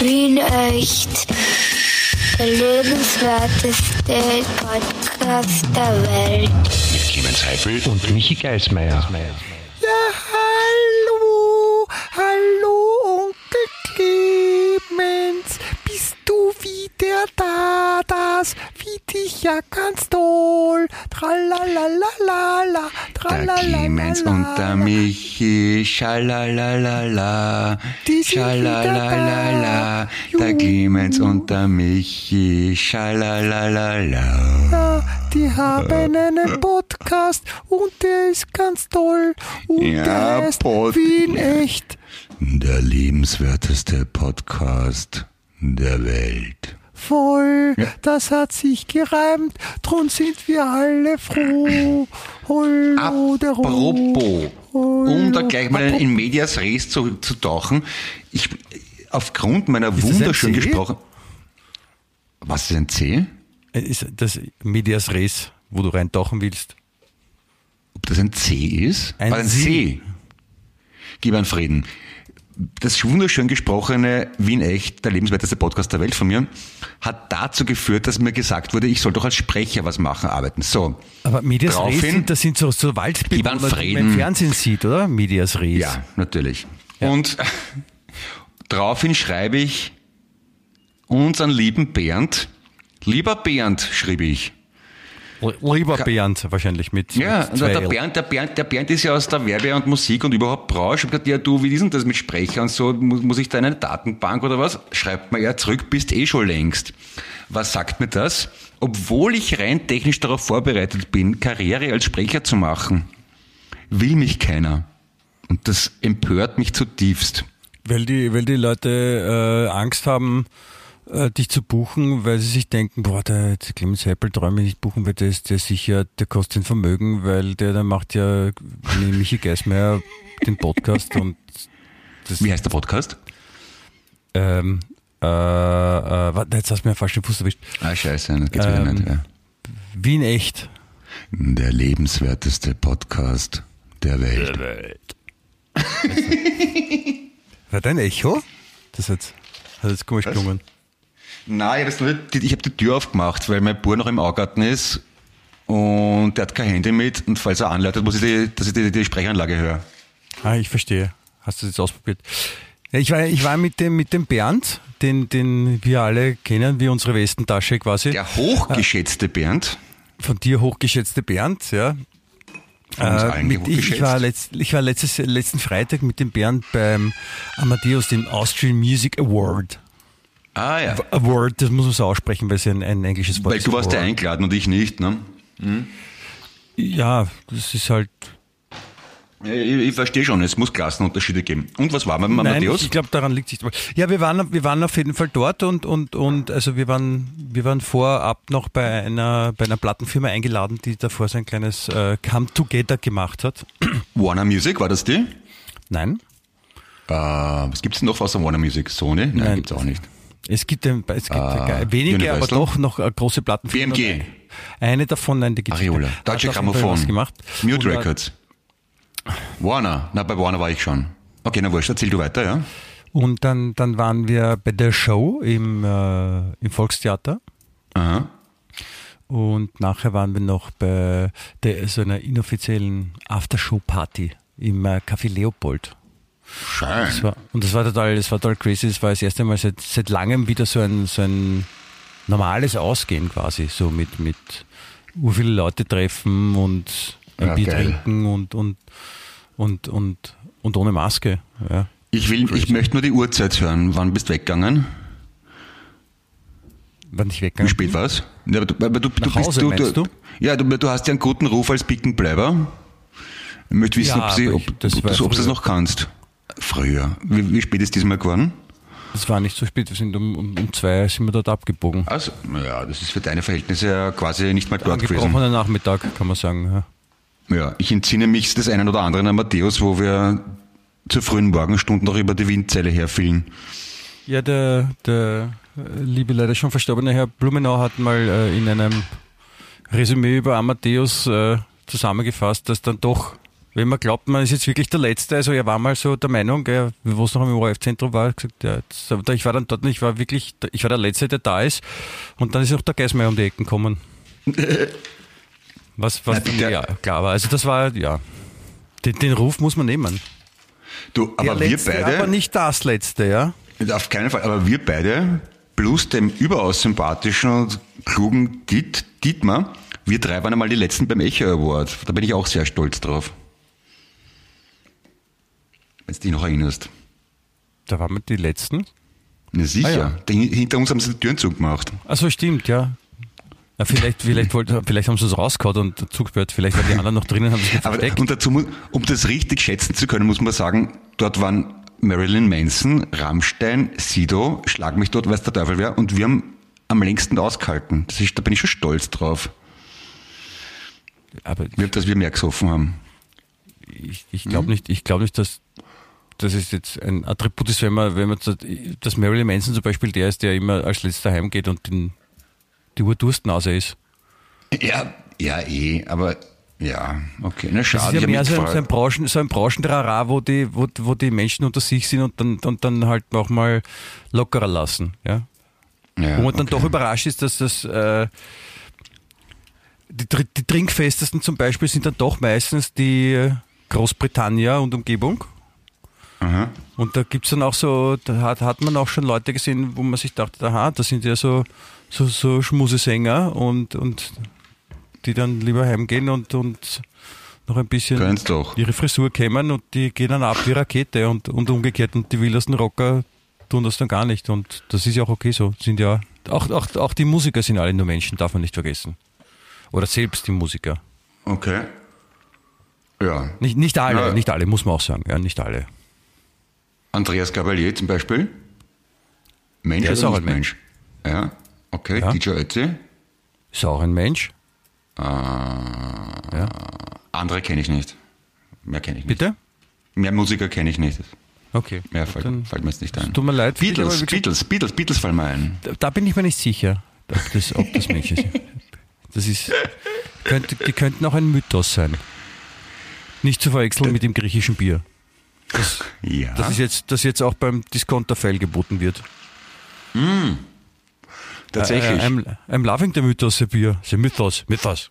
Wien echt. Der lebenswerteste Podcast der Welt. Mit Clemens Heifel und Michi Geismeier. Ja, hallo, hallo, Onkel Clemens. Bist du wieder da? Das wie dich ja ganz toll. Tralalalala, Der Clemens und der Michi, schalalalala, schalalalala. Der Clemens und der Michi, schalalalala. Ja, die haben einen Podcast und der ist ganz toll. Und Ja, der heißt Pod- Wien echt. Der liebenswerteste Podcast der Welt. Voll, das hat sich gereimt, drum sind wir alle froh. Apropos, um da gleich mal in Medias Res zu, zu tauchen, ich, aufgrund meiner ein wunderschön gesprochen. Was ist ein C? Äh, Ist das Medias Res, wo du reintauchen willst? Ob das ein C ist? Ein ein. C. Gib einen Frieden. Das wunderschön gesprochene Wien Echt, der lebenswerteste Podcast der Welt von mir, hat dazu geführt, dass mir gesagt wurde, ich soll doch als Sprecher was machen, arbeiten. So. Aber Medias Res, Daraufhin- das sind so, so an die man im Fernsehen sieht, oder? Medias Res. Ja, natürlich. Und daraufhin schreibe ich unseren lieben Bernd. Lieber Bernd, schrieb ich. Lieber Bernd wahrscheinlich mit, Ja, mit der. Bernd, der, Bernd, der Bernd ist ja aus der Werbe- und Musik und überhaupt Branche. Ich hab gesagt, ja du, wie ist denn das mit Sprecher und so? Muss, muss ich da in eine Datenbank oder was? Schreibt mir ja zurück, bist eh schon längst. Was sagt mir das? Obwohl ich rein technisch darauf vorbereitet bin, Karriere als Sprecher zu machen, will mich keiner. Und das empört mich zutiefst. Weil die, weil die Leute äh, Angst haben, äh, dich zu buchen, weil sie sich denken, boah, der, der Clemens Heppel träume nicht buchen, weil der ist der sicher, der kostet ein Vermögen, weil der, der macht ja mit Michi Geismeier den Podcast und das, Wie heißt der Podcast? ähm, äh, äh, warte, jetzt hast du mir fast den Fuß erwischt. Ah, scheiße, das geht's wieder Ähm, nicht. Ja. Wien echt. Der lebenswerteste Podcast der Welt. War dein Echo? Das hat, hat jetzt komisch gelungen. Nein, ich, habe hab die Tür aufgemacht, weil mein Bub noch im Augarten ist und der hat kein Handy mit und falls er anleitet, muss ich die, dass ich die, die Sprechanlage höre. Ah, ich verstehe. Hast du das jetzt ausprobiert? Ich war, ich war mit dem, mit dem Bernd, den, den wir alle kennen, wie unsere Westentasche quasi. Der hochgeschätzte Bernd, Von dir hochgeschätzte Bernd, ja. Äh, mit, ich, ich war, letzt, ich war letztes, letzten Freitag mit dem Bernd beim Amadeus, dem Austrian Music Award. Ah ja, Award, das muss man so aussprechen, weil es ja ein, ein englisches Wort weil ist. du warst ja eingeladen und ich nicht. Ne? Ja, das ist halt. Ich, ich verstehe schon, es muss Klassenunterschiede geben. Und was war mit dem Nein, Amadeus? ich, glaube, daran liegt es nicht. Ja, wir waren, wir waren auf jeden Fall dort und, und, und also wir waren, wir waren vorab noch bei einer, bei einer Plattenfirma eingeladen, die davor so ein kleines äh, Come Together gemacht hat. Warner Music, war das die? Nein. Äh, was gibt's denn noch außer Warner Music? Sony? Nein, Nein. gibt's auch nicht. Es gibt, ein, es gibt Ah, wenige, Universal? aber doch noch große Plattenfirmen. BMG. Eine davon, nein, die gibt Ariola, Deutsche Grammophon, gemacht. Mute Und, Records. Warner, na bei Warner war ich schon. Okay, na wurscht, erzähl du weiter, ja? Und dann, dann waren wir bei der Show im, äh, im Volkstheater. Aha. Und nachher waren wir noch bei der, so einer inoffiziellen Aftershow-Party im äh, Café Leopold. Das Schön. war, und das war total, das war total crazy. Das war das erste Mal seit, seit langem wieder so ein, so ein normales Ausgehen quasi. So mit, mit ur viele Leute treffen und ein Ja, Bier geil. trinken und, und, und, und, und ohne Maske. Ja. Ich will, ich möchte nur die Uhrzeit hören. Wann bist du weggegangen? Wann ich Wie weggegangen spät war's? Ja, aber du, du, du Nach bist, Hause, du, meinst du? Ja, du, du hast ja einen guten Ruf als Pickenbleiber. Ich möchte wissen, Ja, ob, sie, ob, das ob, war du- ob du das noch kannst. Früher. Wie, wie spät ist diesmal geworden? Das war nicht so spät. Wir sind um, um, um zwei sind wir dort abgebogen. Also, ja, das ist für deine Verhältnisse ja quasi nicht mal dort gewesen. Angebrochener Nachmittag, kann man sagen. Ja. Ja, ich entsinne mich des einen oder anderen Amadeus, wo wir zu frühen Morgenstunden noch über die Windzelle herfielen. Ja, der, der äh, liebe, leider schon verstorbene Herr Blumenau hat mal äh, in einem Resümee über Amadeus äh, zusammengefasst, dass dann doch Wenn man glaubt, man ist jetzt wirklich der Letzte, also er war mal so der Meinung, wo es noch im ORF-Zentrum war, gesagt, ja, jetzt, ich war dann dort, ich war wirklich, ich war der Letzte, der da ist und dann ist auch der Geismeier um die Ecken gekommen. Was, was Na, der- ja, klar war. Also das war, ja, den, den Ruf muss man nehmen. Du, aber der wir Letzte, beide, aber nicht das Letzte, ja. auf keinen Fall, aber wir beide, plus dem überaus sympathischen und klugen Diet, Dietmar, wir drei waren einmal die Letzten beim Echo Award. Da bin ich auch sehr stolz drauf. Wenn du dich noch erinnerst. Da waren wir die Letzten. Na sicher. Ah, ja. Dahin- Hinter uns haben sie die Türen zugemacht. Also stimmt, ja. ja vielleicht, vielleicht, wollte, vielleicht haben sie es rausgehauen und zugesperrt, vielleicht waren die anderen noch drinnen, haben sich Aber, und dazu, um das richtig schätzen zu können, muss man sagen, dort waren Marilyn Manson, Rammstein, Sido, Schlag mich dort, weiß der Teufel wer, und wir haben am längsten ausgehalten. Das ist, da bin ich schon stolz drauf, Aber wie- dass wir mehr gesoffen haben. ich, ich glaube nicht, ich glaube nicht, dass das ist jetzt ein Attribut ist, wenn man, wenn man, dass Marilyn Manson zum Beispiel der ist, der immer als letzter heimgeht und den, die Urdurstnase ist. Ja, ja, eh, aber ja, okay. Na Das schade, ist ja mehr so ein, so ein Branchen, so ein Branchentrara, wo die, wo, wo die Menschen unter sich sind und dann, und dann halt noch mal lockerer lassen, ja. ja, Wo man dann okay. doch überrascht ist, dass das äh, die, die trinkfestesten zum Beispiel sind dann doch meistens die äh, Großbritannia und Umgebung. Aha. Und da gibt's dann auch so, da hat, hat man auch schon Leute gesehen, wo man sich dachte, aha, das sind ja so, so, so Schmusesänger und, und die dann lieber heimgehen und, und noch ein bisschen ihre Frisur kämmen und die gehen dann ab wie Rakete und, und umgekehrt und die wildesten Rocker tun das dann gar nicht und das ist ja auch okay so. Sind ja, auch, auch, auch die Musiker sind alle nur Menschen, darf man nicht vergessen. Oder selbst die Musiker. Okay. Ja. Nicht, nicht alle, Ja. nicht alle, muss man auch sagen, ja, nicht alle. Andreas Gabalier zum Beispiel. Mensch Der oder ist auch ein Mensch. Ja, okay. Ja. DJ Ötzi. Ist auch ein Mensch. Ah, Ja. Andere kenne ich nicht. Mehr kenne ich nicht. Bitte? Mehr Musiker kenne ich nicht. Okay. Mehr fällt, Dann- fällt mir jetzt nicht ein. Tut mir leid für dich, Beatles, Beatles, Beatles, Beatles fallen mir ein. Da, da bin ich mir nicht sicher, ob das, ob das Menschen sind. Das ist, könnte, die könnten auch ein Mythos sein. Nicht zu verwechseln mit dem griechischen Bier. Das, Ja. das ist jetzt, das jetzt auch beim Discounter-File geboten wird. Tatsächlich. Äh, I'm, I'm loving the mythos, the beer. The mythos, mythos.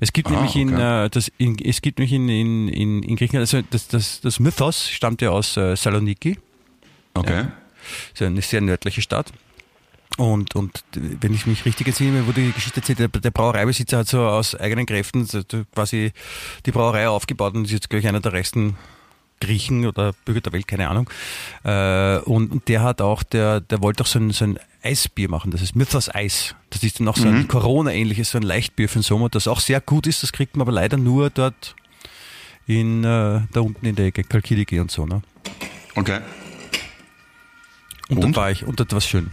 Es gibt Ah, nämlich in, okay. äh, das in, es gibt nämlich in, in, in, in Griechenland, also das, das, das Mythos stammt ja aus äh, Saloniki. okay. ist ja eine sehr nördliche Stadt. Und, und wenn ich mich richtig entsinne, wurde die Geschichte erzählt, der, der Brauereibesitzer hat so aus eigenen Kräften quasi die Brauerei aufgebaut und ist jetzt, glaube ich, einer der reichsten Griechen oder Bürger der Welt, keine Ahnung. Äh, und, der hat auch, der, der wollte auch so ein, so ein Eisbier machen, das ist Mythos Eis. Das ist dann auch so ein Corona-ähnliches, so ein Leichtbier für den Sommer, das auch sehr gut ist, das kriegt man aber leider nur dort in, äh, da unten in der Ecke, Kalkidiki und so, ne? Okay. Und, Und? dort war ich, und dort war schön.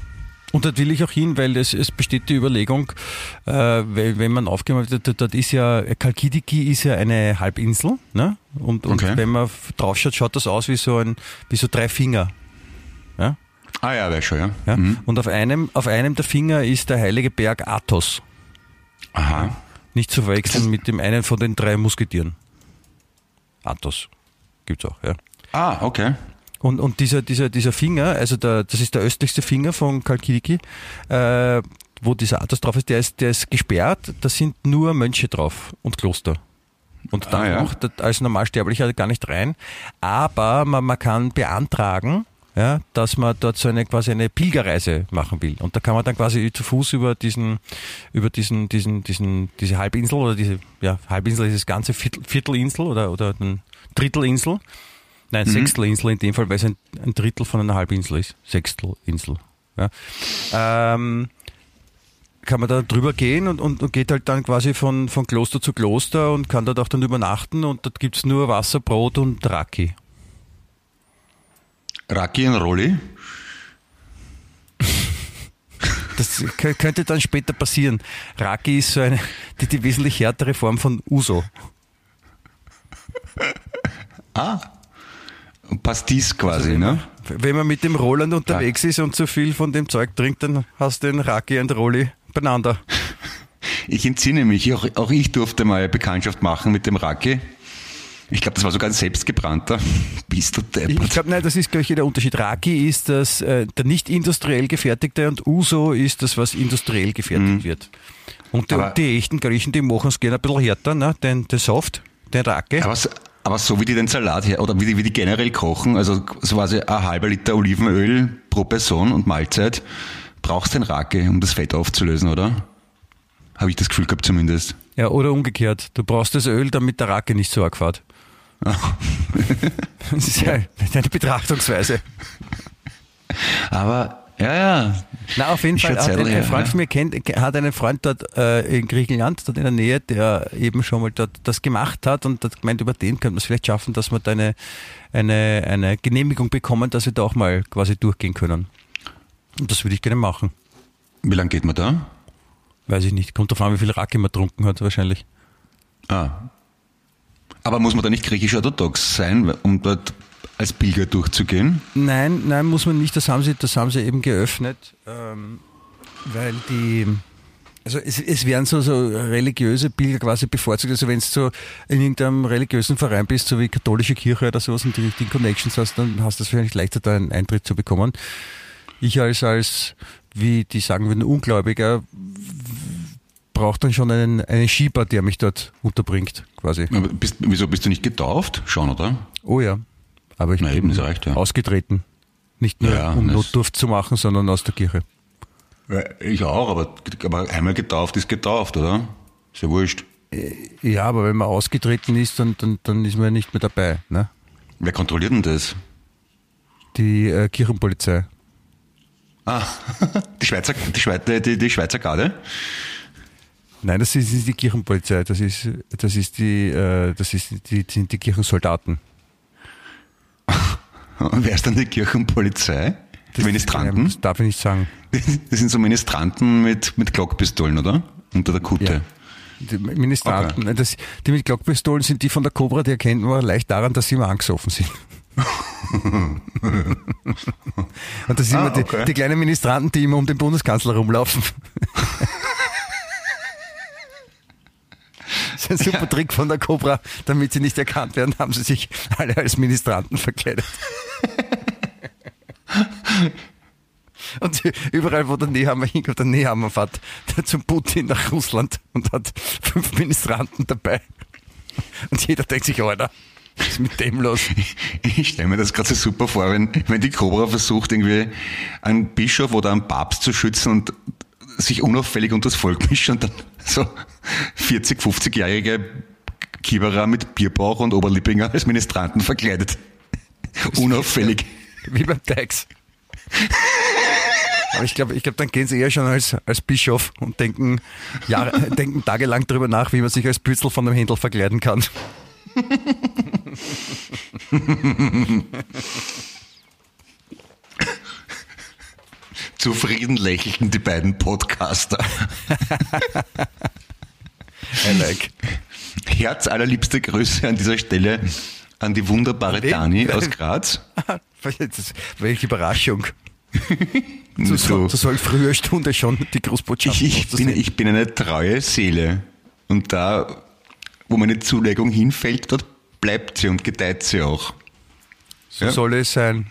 Und dort will ich auch hin, weil es, es besteht die Überlegung, äh, weil, wenn man aufgemacht hat, dort, ist ja, Kalkidiki ist ja eine Halbinsel, ne? Und, und Okay. wenn man draufschaut, schaut das aus wie so ein, wie so drei Finger. Ja? Ah ja, weiß schon, ja. Ja? Mhm. Und auf einem, auf einem der Finger ist der heilige Berg Athos. Aha. Nicht zu verwechseln mit dem einen von den drei Musketieren. Athos. Gibt's auch, ja. Ah, okay. Und, und dieser, dieser, dieser Finger, also der, das ist der östlichste Finger von Kalkidiki, äh, wo dieser Athos drauf ist, der ist, der ist gesperrt, da sind nur Mönche drauf und Kloster. Und da Ah, ja. als Normalsterblicher gar nicht rein. Aber man, man kann beantragen, ja, dass man dort so eine quasi eine Pilgerreise machen will. Und da kann man dann quasi zu Fuß über diesen, über diesen, diesen, diesen, diese Halbinsel oder diese, ja, Halbinsel ist das ganze Viertel, Viertelinsel oder, oder ein Drittelinsel. Nein, Sechstelinsel in dem Fall, weil es ein, ein Drittel von einer Halbinsel ist. Sechstelinsel. Ja. Ähm, kann man da drüber gehen und, und, und geht halt dann quasi von, von Kloster zu Kloster und kann dort auch dann übernachten und dort gibt's nur Wasser, Brot und Raki. Raki und Rolli. Das kö- könnte dann später passieren. Raki ist so eine, die, die wesentlich härtere Form von Uso. Und Pastis quasi, ne? Wenn man mit dem Roland unterwegs ist und zu viel von dem Zeug trinkt, dann hast du den Raki und Rolli beieinander. Ich entsinne mich, auch, auch ich durfte mal Bekanntschaft machen mit dem Raki. Ich glaube, das war sogar ein selbstgebrannter. Bist du Ich deppert. glaube, nein, das ist, glaube ich, der Unterschied. Raki ist das, äh, der nicht industriell gefertigte und Uso ist das, was industriell gefertigt wird. Und die, Mhm. Aber- die echten Griechen, die machen es gerne ein bisschen härter, ne? den, den Soft, den Raki. Aber, aber so wie die den Salat her, oder wie die, wie die generell kochen, also so quasi ein halber Liter Olivenöl pro Person und Mahlzeit, brauchst du den Rake, um das Fett aufzulösen, oder? Habe ich das Gefühl gehabt zumindest. Ja, oder umgekehrt. Du brauchst das Öl, damit der Raki nicht so arg fährt. Das ist ja eine Betrachtungsweise. Aber, ja, ja. Na, auf jeden Ist Fall hat ein, Freund ja. von mir kennt, hat einen Freund dort äh, in Griechenland, dort in der Nähe, der eben schon mal dort das gemacht hat und hat gemeint, über den könnte man es vielleicht schaffen, dass wir da eine, eine, eine Genehmigung bekommen, dass wir da auch mal quasi durchgehen können. Und das würde ich gerne machen. Wie lange geht man da? Weiß ich nicht. Kommt drauf an, wie viel Raki man getrunken hat, wahrscheinlich. Ah. Aber muss man da nicht griechisch-orthodox sein, um dort als Pilger durchzugehen? Nein, nein, muss man nicht. Das haben sie, das haben sie eben geöffnet, ähm, weil die, also es, es werden so, so religiöse Pilger quasi bevorzugt. Also wenn du so in irgendeinem religiösen Verein bist, so wie katholische Kirche oder sowas und die richtigen Connections hast, dann hast du es wahrscheinlich leichter, da einen Eintritt zu bekommen. Ich als, als, wie die sagen würden, Ungläubiger, brauche dann schon einen, einen Schieber, der mich dort unterbringt, quasi. Aber Bist, wieso bist du nicht getauft? Schon, oder? Oh ja. Aber ich Na bin eben, reicht, ja. ausgetreten. Nicht nur Ja, um Notdurft zu machen, sondern aus der Kirche. Ich auch, aber, aber einmal getauft ist getauft, oder? Ist ja wurscht. Ja, aber wenn man ausgetreten ist, dann, dann, dann ist man ja nicht mehr dabei. Ne? Wer kontrolliert denn das? Die äh, Kirchenpolizei. Ah, die Schweizer, die Schweizer, die, die Schweizer Garde? Nein, das ist nicht die Kirchenpolizei, das ist, das ist die, äh, das ist die, sind die Kirchensoldaten. Wer ist dann die Kirchenpolizei? Die Ministranten? Das darf ich nicht sagen. Das sind so Ministranten mit, mit Glockpistolen, oder? Unter der Kutte. Ja. Die Ministranten, das, die mit Glockpistolen sind die von der Cobra, die erkennt man leicht daran, dass sie immer angesoffen sind. Und das sind Ah, immer die, okay. die kleinen Ministranten, die immer um den Bundeskanzler rumlaufen. Das ist ein super Trick von der Cobra, damit sie nicht erkannt werden, haben sie sich alle als Ministranten verkleidet. Und überall, wo der Nehammer hinkommt, der Nehammer fährt zum Putin nach Russland und hat fünf Ministranten dabei. Und jeder denkt sich, Alter, was ist mit dem los? Ich stelle mir das gerade so super vor, wenn, wenn die Cobra versucht, irgendwie einen Bischof oder einen Papst zu schützen und sich unauffällig unter das Volk mischt und dann so 40, 50-jährige Kieberer mit Bierbauch und Oberlippinger als Ministranten verkleidet. Unauffällig. Wie beim Tax. Aber ich glaube, ich glaube, dann gehen sie eher schon als, als Bischof und denken, Jahre, denken tagelang darüber nach, wie man sich als Pützel von einem Händel verkleiden kann. Zufrieden lächelten die beiden Podcaster. I like. Herz allerliebste Grüße an dieser Stelle an die wunderbare Wen? Dani aus Graz. Welche Überraschung. Du, Zu, zu solch früher Stunde schon die Großbotschaft. ich, ich, bin, ich bin eine treue Seele. Und da, wo meine Zulegung hinfällt, dort bleibt sie und gedeiht sie auch. so ja. soll es sein.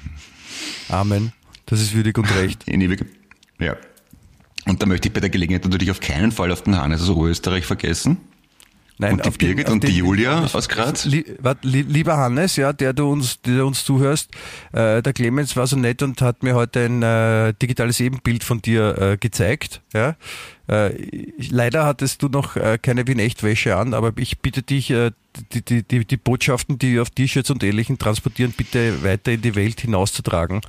Amen. Das ist würdig und recht. In ewig. Ja. Und da möchte ich bei der Gelegenheit natürlich auf keinen Fall auf den Hannes aus Oberösterreich vergessen. Nein, Und die den- Birgit auf und die den- Julia aus Graz? Lie, wart, li, lieber Hannes, ja, der du uns, der uns zuhörst, äh, der Clemens war so nett und hat mir heute ein äh, digitales Ebenbild von dir äh, gezeigt. Ja. Äh, leider hattest du noch äh, keine Wien-Echt-Wäsche an, aber ich bitte dich, äh, die, die, die, die Botschaften, die wir auf T-Shirts und Ähnlichem transportieren, bitte weiter in die Welt hinauszutragen.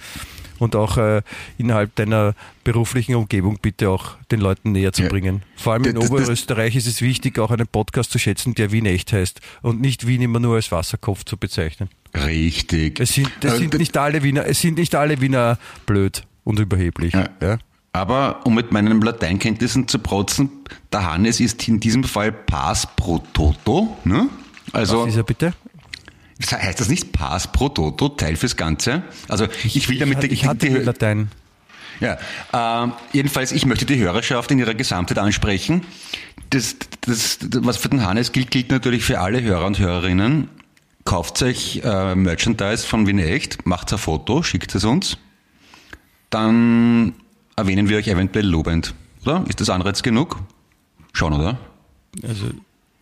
Und auch äh, innerhalb deiner beruflichen Umgebung bitte auch den Leuten näher zu Ja. bringen. Vor allem in Das- das- Oberösterreich ist es wichtig, auch einen Podcast zu schätzen, der Wien echt heißt und nicht Wien immer nur als Wasserkopf zu bezeichnen. Richtig. Es sind, es Äh, sind nicht alle Wiener, es sind nicht alle Wiener blöd und überheblich. Ja. Ja. Aber um mit meinen Lateinkenntnissen zu protzen, der Hannes ist in diesem Fall Pass pro Toto. Ne? Also Was ist er bitte? Heißt das nicht Pass pro Toto, Teil fürs Ganze? Also ich, will damit ich, ich hatte die, Latein. Ja, ähm, jedenfalls, ich möchte die Hörerschaft in ihrer Gesamtheit ansprechen. Das, das, was für den Hannes gilt, gilt natürlich für alle Hörer und Hörerinnen. kauft euch äh, Merchandise von Wien Echt, macht ein Foto, schickt es uns, dann erwähnen wir euch eventuell lobend. Oder? Ist das Anreiz genug? Schon, oder? Also,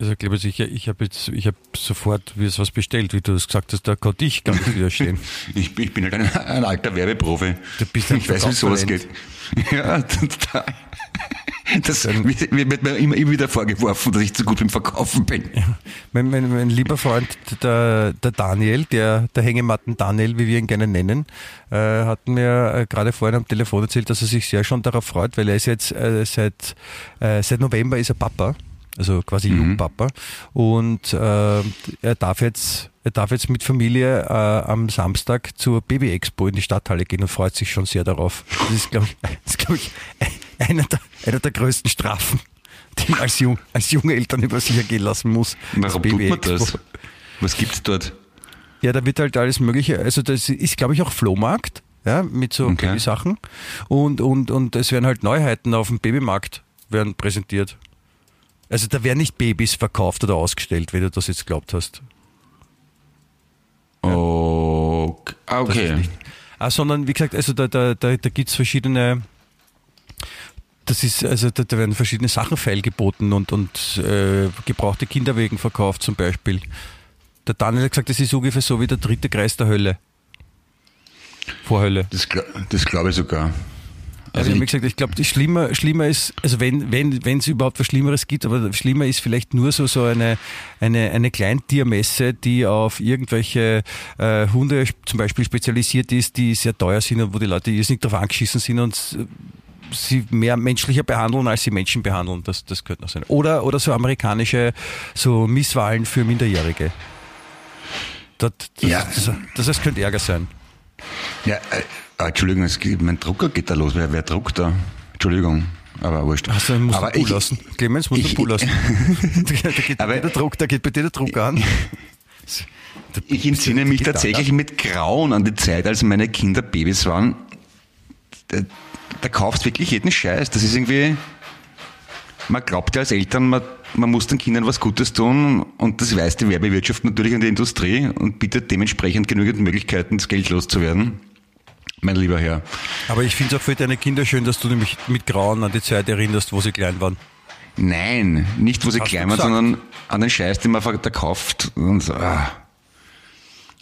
also ich glaube sicher, ich habe jetzt, ich habe sofort wie es was bestellt, wie du es gesagt hast, da konnte ich gar nicht widerstehen. Ich, bin- ich bin halt ein, ein alter Werbeprofi. Du bist ein ich weiß, wie sowas geht. Ja, total. Das wird mir immer, immer wieder vorgeworfen, dass ich zu gut beim Verkaufen bin. Mein, mein, mein lieber Freund, der, der Daniel, der, der Hängematten Daniel, wie wir ihn gerne nennen, äh, hat mir äh, gerade vorhin am Telefon erzählt, dass er sich sehr schon darauf freut, weil er ist jetzt äh, seit, äh, seit November ist er Papa, also quasi Jungpapa. Und äh, er darf jetzt er darf jetzt mit Familie äh, am Samstag zur Baby-Expo in die Stadthalle gehen und freut sich schon sehr darauf. Das ist, glaube ich, ist, glaub ich einer, der, einer der größten Strafen, die man als, jung, als junge Eltern über sich ergehen lassen muss. Warum tut man das? Was gibt's dort? Ja, da wird halt alles Mögliche. Also das ist, glaube ich, auch Flohmarkt, ja, mit so Okay. Babysachen. Und, und, und es werden halt Neuheiten auf dem Babymarkt werden präsentiert. Also da werden nicht Babys verkauft oder ausgestellt, wenn du das jetzt glaubt hast. Okay. Ah, okay. nicht. Ah, sondern wie gesagt, also da, da, da, da gibt's verschiedene, das ist, also da, da werden verschiedene Sachen feilgeboten und, und äh, gebrauchte Kinderwegen verkauft zum Beispiel. Der Daniel hat gesagt, das ist ungefähr so wie der dritte Kreis der Hölle. Vorhölle. Das, das glaube ich sogar. Also, Also ich ich, gesagt, ich glaube, schlimmer, schlimmer ist, also wenn wenn wenn es überhaupt was Schlimmeres gibt, aber schlimmer ist vielleicht nur so so eine eine eine Kleintiermesse, die auf irgendwelche äh, Hunde zum Beispiel spezialisiert ist, die sehr teuer sind und wo die Leute jetzt nicht drauf angeschissen sind und sie mehr menschlicher behandeln, als sie Menschen behandeln. Das das könnte noch sein. Oder oder so amerikanische so Misswahlen für Minderjährige. Das, das, Ja. das, das, das könnte Ärger sein. ja, äh, ah, Entschuldigung, es geht, mein Drucker geht da los. Wer, wer druckt da? Entschuldigung, aber wurscht. Du, musst aber du Pool lassen. Clemens, musst du ich- Pool lassen. da, geht bei Aber- dir der Druck, da geht bei dir der Druck an. Ich entsinne mich tatsächlich mit Grauen an die Zeit, als meine Kinder Babys waren. Da, da kaufst wirklich jeden Scheiß. Das ist irgendwie, man glaubt ja als Eltern, man, man muss den Kindern was Gutes tun und das weiß die Werbewirtschaft natürlich und die Industrie und bietet dementsprechend genügend Möglichkeiten, das Geld loszuwerden. Mein lieber Herr. Aber ich finde es auch für deine Kinder schön, dass du nämlich mit Grauen an die Zeit erinnerst, wo sie klein waren. Nein, nicht wo sie Hast klein du waren, sondern an den Scheiß, den man da kauft. Und so, ah.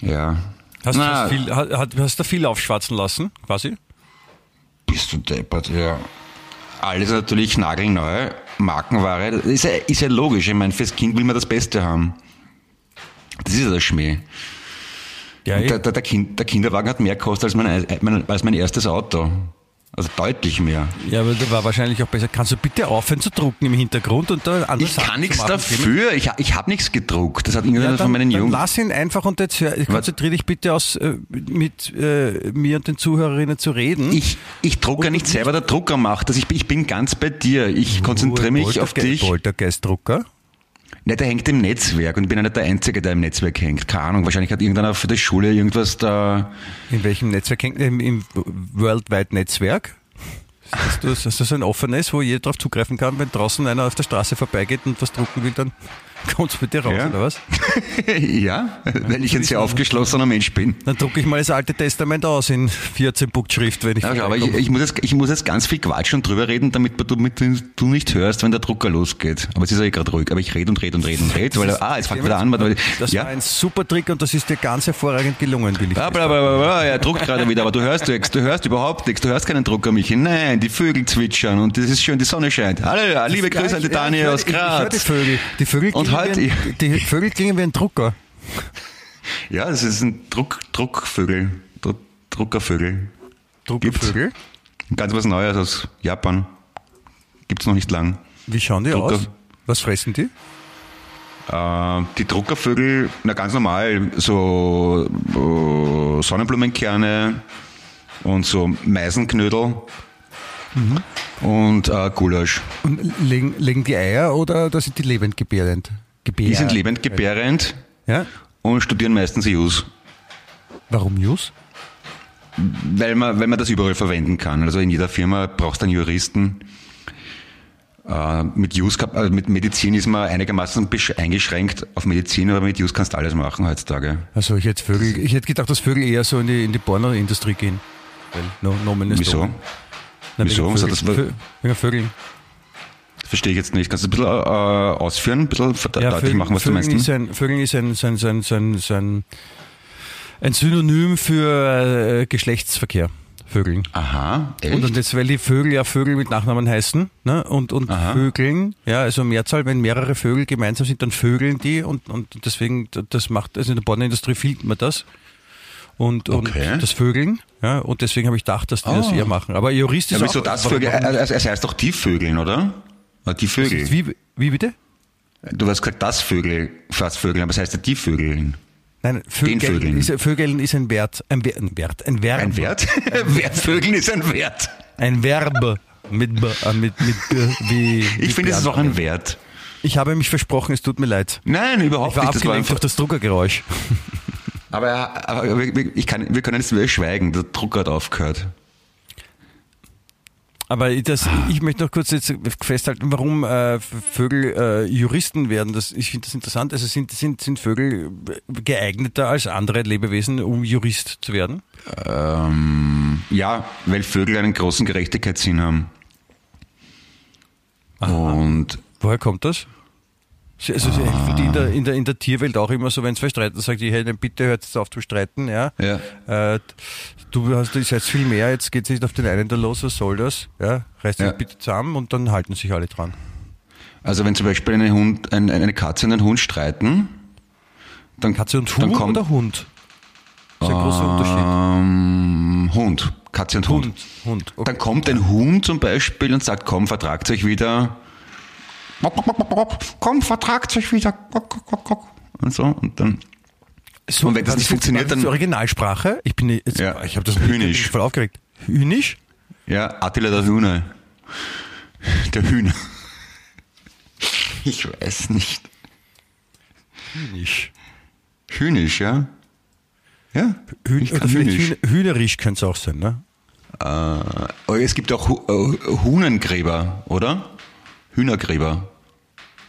Ja. Hast du Na, hast viel, hast, hast- hast du viel aufschwatzen lassen, quasi? Bist du deppert, ja. Alles natürlich nagelneu, Markenware. Das ist ja, ist ja logisch. Ich meine, fürs Kind will man das Beste haben. Das ist ja der Schmäh. Ja, Und eh. der, der, der, kind, der Kinderwagen hat mehr gekostet als mein, mein, als mein erstes Auto. Also deutlich mehr. ja, aber der war wahrscheinlich auch besser. Kannst du bitte aufhören zu drucken im Hintergrund und da andere Ich kann nichts dafür. Ich, ich habe nichts gedruckt. Das hat Ja, irgendeiner dann, von meinen Jungs. lass ihn einfach und jetzt konzentriere dich bitte aus, äh, mit äh, mir und den Zuhörerinnen zu reden. Ich, ich drucke ja nicht selber, der Drucker macht das. Ich bin, ich bin ganz bei dir. Ich konzentriere mich auf dich. Poltergeist-Drucker. Ne, der hängt im Netzwerk und ich bin ja nicht der Einzige, der im Netzwerk hängt. Keine Ahnung, wahrscheinlich hat irgendeiner für die Schule irgendwas da. In welchem Netzwerk hängt Im, im Worldwide Netzwerk? Hast du, hast du so ein offenes, wo jeder darauf zugreifen kann, wenn draußen einer auf der Straße vorbeigeht und was drucken will, dann kommt es bei dir raus, Ja. oder was? ja, weil ich ein sehr aufgeschlossener Mensch bin. Dann drucke ich mal das Alte Testament aus in 14 Punktschrift, wenn ich Ja, aber ich, ich, muss jetzt, ich muss jetzt ganz viel quatschen und drüber reden, damit du, damit du nicht hörst, wenn der Drucker losgeht. Aber es ist ja eh gerade ruhig. Aber ich rede und rede und rede und rede, weil, ah, jetzt fängt wieder an. Weil, Das ja. war ein super Trick und das ist dir ganz hervorragend gelungen, will ich Bla, bla, bla, bla, bla, er druckt gerade wieder, aber du hörst nichts, du hörst überhaupt nichts, du hörst keinen Drucker, Michi. Nein, die Vögel zwitschern und das ist schön, die Sonne scheint. Hallo, liebe Grüße an die Daniel aus Ich höre die Graz. Vögel. Die Vögel, Und klingen wie ein, die Vögel klingen wie ein Drucker. Ja, ist ein Druck, Druckvögel, Druck, Druckervögel. Druckervögel? Ganz was Neues aus Japan. Gibt's noch nicht lang. Wie schauen die Drucker. aus? Was fressen die? Äh, die Druckervögel, na ganz normal, so äh, Sonnenblumenkerne und so Meisenknödel und äh, Gulasch. Und legen, legen die Eier oder da sind die lebend gebärend? Gebär. Die sind lebendgebärend Ja? und studieren meistens Jus, Warum Jus? weil man, weil man das überall verwenden kann. Also in jeder Firma brauchst du einen Juristen. Äh, mit Use, also mit Medizin ist man einigermaßen eingeschränkt auf Medizin, aber mit Use kannst du alles machen heutzutage. Also ich hätte Vögel, ich hätte gedacht, dass Vögel eher so in die, in die Pornoindustrie gehen. Weil no, ist Wieso? Wieso? Wegen Was Vögel, hat das- wegen Vögeln. Das verstehe ich jetzt nicht. Kannst du ein bisschen äh, ausführen, ein bisschen Ja, deutlich machen, was du Vögeln meinst? ist ein, Vögeln ist ein, so ein, so ein, so ein, so ein, ein Synonym für äh, Geschlechtsverkehr. Vögeln. Aha, echt? Und, jetzt, weil die Vögel ja Vögel mit Nachnamen heißen, ne? Und, und Aha. Vögeln, ja, also Mehrzahl, wenn mehrere Vögel gemeinsam sind, dann vögeln die und, und deswegen, das macht, also in der Pornoindustrie findet man das. Und, Okay. und das Vögeln, ja, und deswegen habe ich gedacht, dass die das Ah. eher machen. Aber Jurist ist ja, auch, wieso das Vögel? es heißt doch die Vögeln, oder? Oder Die Vögel. Wie, wie bitte? Du hast gesagt, das Vögel, fast Vögel, aber es heißt ja die Vögeln. Nein, Vögeln Vögeln. ist, Vögeln ist ein Wert, ein Wert, ein Wert, ein Verb. Ein Wert? Wert Vögeln ist ein Wert. Ein Verb mit, B- äh, mit, mit, B- wie, Ich finde, es ist auch ein Wert. Ich habe mich versprochen, es tut mir leid. Nein, überhaupt Ich war nicht. Das war abgelenkt einfach, durch das Druckergeräusch. aber aber wir, ich kann, wir können jetzt wieder schweigen. Der Druck hat aufgehört. Aber das, ich möchte noch kurz jetzt festhalten, warum äh, Vögel äh, Juristen werden. Das, ich finde das interessant. Also sind, sind, sind Vögel geeigneter als andere Lebewesen, um Jurist zu werden? Ähm, ja, weil Vögel einen großen Gerechtigkeitssinn haben. Und Woher kommt das? Also die in der, in, der, in der Tierwelt auch immer so, wenn zwei streiten, sagt die, hey, dann bitte hört jetzt auf zu streiten, ja. Ja. Äh, du hast seid viel mehr, jetzt geht es nicht auf den einen da los, was soll das? Ja, reißt Ja. bitte zusammen und dann halten sich alle dran. also wenn zum Beispiel eine, Hund, ein, eine Katze und ein Hund streiten, dann, Katze und dann Huhn kommt, oder Hund? Das ist ein großer Unterschied. Ähm, Hund. Katze und Hund. Hund, Hund. Okay. Dann kommt ein Huhn zum Beispiel und sagt, komm, vertragt euch wieder. Komm, vertragt euch wieder. Und so. Und dann. So, Und wenn das nicht funktioniert, dann- Originalsprache? Ich bin jetzt, Ja, ich habe das Hühnisch. voll aufgeregt. Hühnisch? Ja, Attila der Hühner. Der Hühner. Ich weiß nicht. Hühnisch. Hühnisch, ja? Ja. Hühn, vielleicht Hühnisch. Hühn, Hühnerisch könnte es auch sein, ne? Äh, es gibt auch äh, Huhnengräber, oder? Hühnergräber.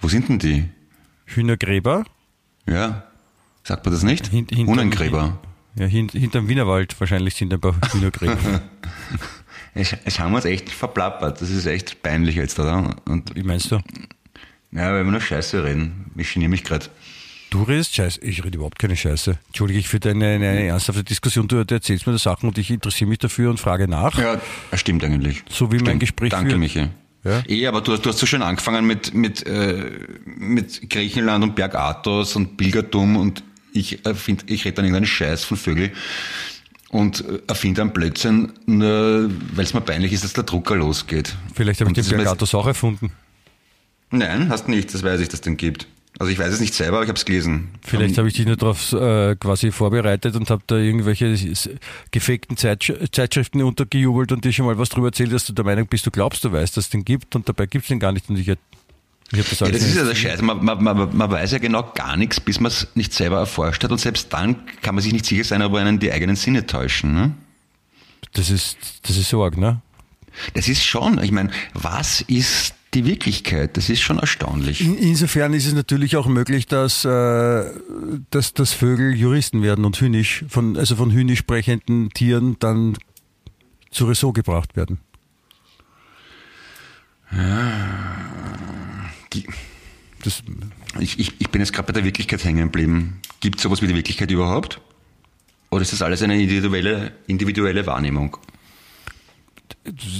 Wo sind denn die? Hühnergräber? Ja. Sagt man das nicht? Hin- hinterm- Huhnengräber. Ja, hint, hinterm Wienerwald wahrscheinlich sind ein paar Hühnergräber. Es, es haben wir uns echt verplappert. Das ist echt peinlich jetzt, oder? Und Wie meinst du? ja, weil wir nur Scheiße reden. Ich geniere mich gerade. Du redest Scheiße. Ich rede überhaupt keine Scheiße. Entschuldige ich für deine eine, eine ernsthafte Diskussion. Du, du erzählst mir da Sachen und ich interessiere mich dafür und frage nach. Ja, das stimmt eigentlich. So wie mein stimmt. Gespräch Danke, führt. Michi. Ja? Eh, aber du hast, du hast so schön angefangen mit, mit, äh, mit Griechenland und Bergathos und Pilgertum und ich erfind, ich rede dann irgendeinen Scheiß von Vögel und äh, erfinde einen Blödsinn, nur weil es mir peinlich ist, dass der Drucker losgeht. Vielleicht habe ich den Bergatus auch erfunden. Nein, hast nicht, das weiß ich, dass es den gibt. Also ich weiß es nicht selber, aber ich habe es gelesen. Vielleicht habe ich dich nur darauf äh, quasi vorbereitet und habe da irgendwelche gefakten Zeitsch Zeitschriften untergejubelt und dir schon mal was drüber erzählt, dass du der Meinung bist, du glaubst, du weißt, dass es den gibt und dabei gibt es den gar nicht und ich, Ja, alles das ist ja der Scheiß. Man, man, man, man weiß ja genau gar nichts, bis man es nicht selber erforscht hat. Und selbst dann kann man sich nicht sicher sein, ob einen die eigenen Sinne täuschen. Ne? das ist das ist so arg, ne? Das ist schon, ich meine, was ist die Wirklichkeit? Das ist schon erstaunlich. In, insofern ist es natürlich auch möglich, dass, äh, dass, dass Vögel Juristen werden und hühnisch, von, also von hühnisch sprechenden Tieren dann zu Ressort gebracht werden. Die- Das, Ich, ich, ich bin jetzt gerade bei der Wirklichkeit hängen geblieben. Gibt es sowas wie die Wirklichkeit überhaupt? Oder ist das alles eine individuelle, individuelle Wahrnehmung?